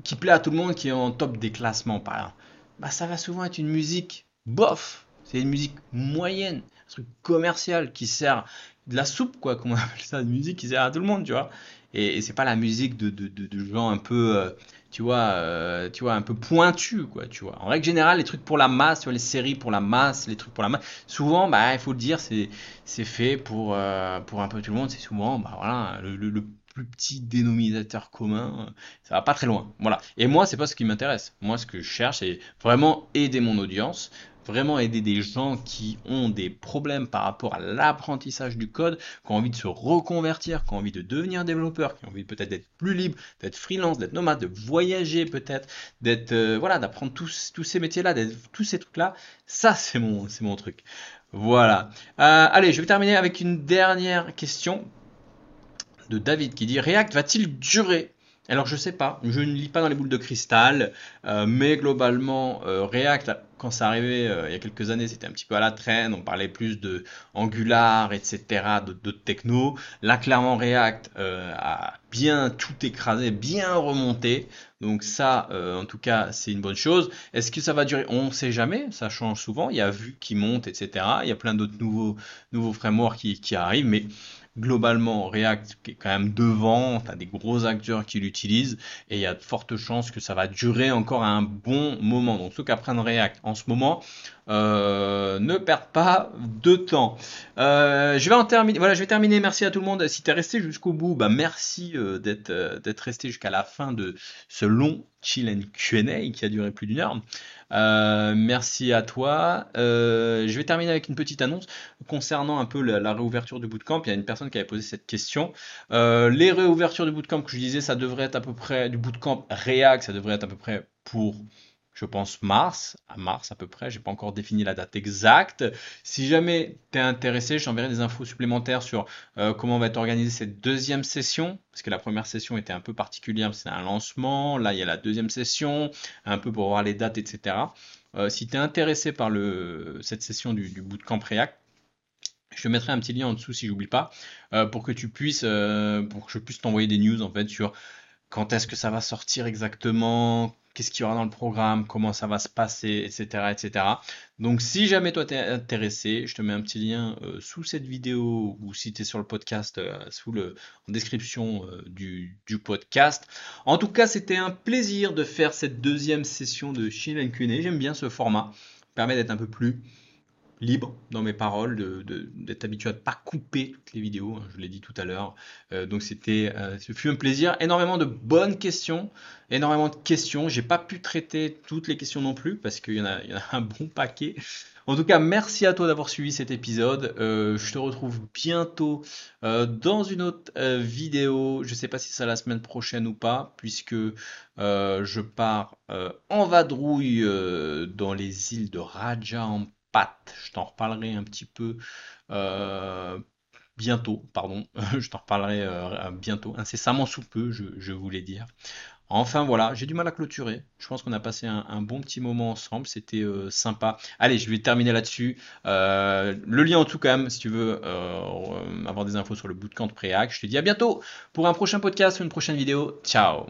qui plaît à tout le monde, qui est en top des classements par exemple? Bah ça va souvent être une musique bof. C'est une musique moyenne, un truc commercial qui sert de la soupe quoi, comment on appelle ça, une musique qui sert à tout le monde, tu vois et, c'est pas la musique de, de, gens un peu euh, tu vois euh, tu vois un peu pointu quoi tu vois en règle générale les trucs pour la masse tu vois, les séries pour la masse les trucs pour la masse souvent bah il faut le dire c'est c'est fait pour euh, pour un peu tout le monde c'est souvent bah voilà le, le, plus petit dénominateur commun, ça va pas très loin. Voilà. Et moi, c'est pas ce qui m'intéresse. Moi, ce que je cherche, c'est vraiment aider mon audience, vraiment aider des gens qui ont des problèmes par rapport à l'apprentissage du code, qui ont envie de se reconvertir, qui ont envie de devenir développeur, qui ont envie peut-être d'être plus libre, d'être freelance, d'être nomade, de voyager peut-être, d'être euh, voilà, d'apprendre tous, tous ces métiers-là, tous ces trucs-là. Ça, c'est mon, mon truc. Voilà. Euh, allez, je vais terminer avec une dernière question de David qui dit React va-t-il durer? Alors je sais pas, je ne lis pas dans les boules de cristal, euh, mais globalement React, quand ça arrivait euh, il y a quelques années, c'était un petit peu à la traîne, on parlait plus de Angular, etc., d'autres techno. Là clairement React a bien tout écrasé, bien remonté, donc ça en tout cas c'est une bonne chose. Est-ce que ça va durer? On ne sait jamais, ça change souvent, il y a Vue qui monte, etc., il y a plein d'autres nouveaux, nouveaux frameworks qui, arrivent, mais globalement React est quand même devant, tu as des gros acteurs qui l'utilisent et il y a de fortes chances que ça va durer encore un bon moment. Donc ceux qui apprennent React en ce moment, euh, ne perdent pas de temps. Euh, je vais en terminer. Voilà, je vais terminer. Merci à tout le monde. Si tu es resté jusqu'au bout, bah merci euh, d'être resté jusqu'à la fin de ce long chill and Q&A qui a duré plus d'une heure. Merci à toi. Je vais terminer avec une petite annonce concernant un peu la, réouverture du bootcamp. Il y a une personne qui avait posé cette question. Les réouvertures du bootcamp que je disais, ça devrait être à peu près du bootcamp React, ça devrait être à peu près pour je pense mars, à mars à peu près, j'ai pas encore défini la date exacte. Si jamais tu es intéressé, j'enverrai des infos supplémentaires sur euh, comment va être organisée cette deuxième session, parce que la première session était un peu particulière, c'est un lancement, là il y a la deuxième session, un peu pour voir les dates, etc. Euh, si tu es intéressé par cette session du, du bootcamp React, je mettrai un petit lien en dessous si j'oublie pas, euh, pour que tu puisses, pour que je puisse t'envoyer des news en fait sur quand est-ce que ça va sortir exactement, qu'est-ce qu'il y aura dans le programme, comment ça va se passer, etc. etc. Donc si jamais toi t'es intéressé, je te mets un petit lien euh, sous cette vidéo ou si tu sur le podcast, euh, sous le, en description euh, du, podcast. En tout cas, c'était un plaisir de faire cette deuxième session de Shin Kune. J'aime bien ce format, permet d'être un peu plus libre dans mes paroles, d'être habitué à ne pas couper toutes les vidéos, hein, je l'ai dit tout à l'heure. Euh, donc c'était, euh, ce fut un plaisir. Énormément de bonnes questions, énormément de questions. J'ai pas pu traiter toutes les questions non plus parce qu'il y, en a, un bon paquet. En tout cas, merci à toi d'avoir suivi cet épisode. Euh, je te retrouve bientôt dans une autre vidéo. Je ne sais pas si c'est la semaine prochaine ou pas, puisque je pars en vadrouille dans les îles de Raja je t'en reparlerai un petit peu euh, bientôt, pardon. je t'en reparlerai euh, bientôt, incessamment sous peu, je, voulais dire. Enfin voilà, j'ai du mal à clôturer. Je pense qu'on a passé un, bon petit moment ensemble, c'était euh, sympa. Allez, je vais terminer là-dessus. le lien en tout cas, si tu veux avoir des infos sur le bootcamp Préac. Je te dis à bientôt pour un prochain podcast ou une prochaine vidéo. Ciao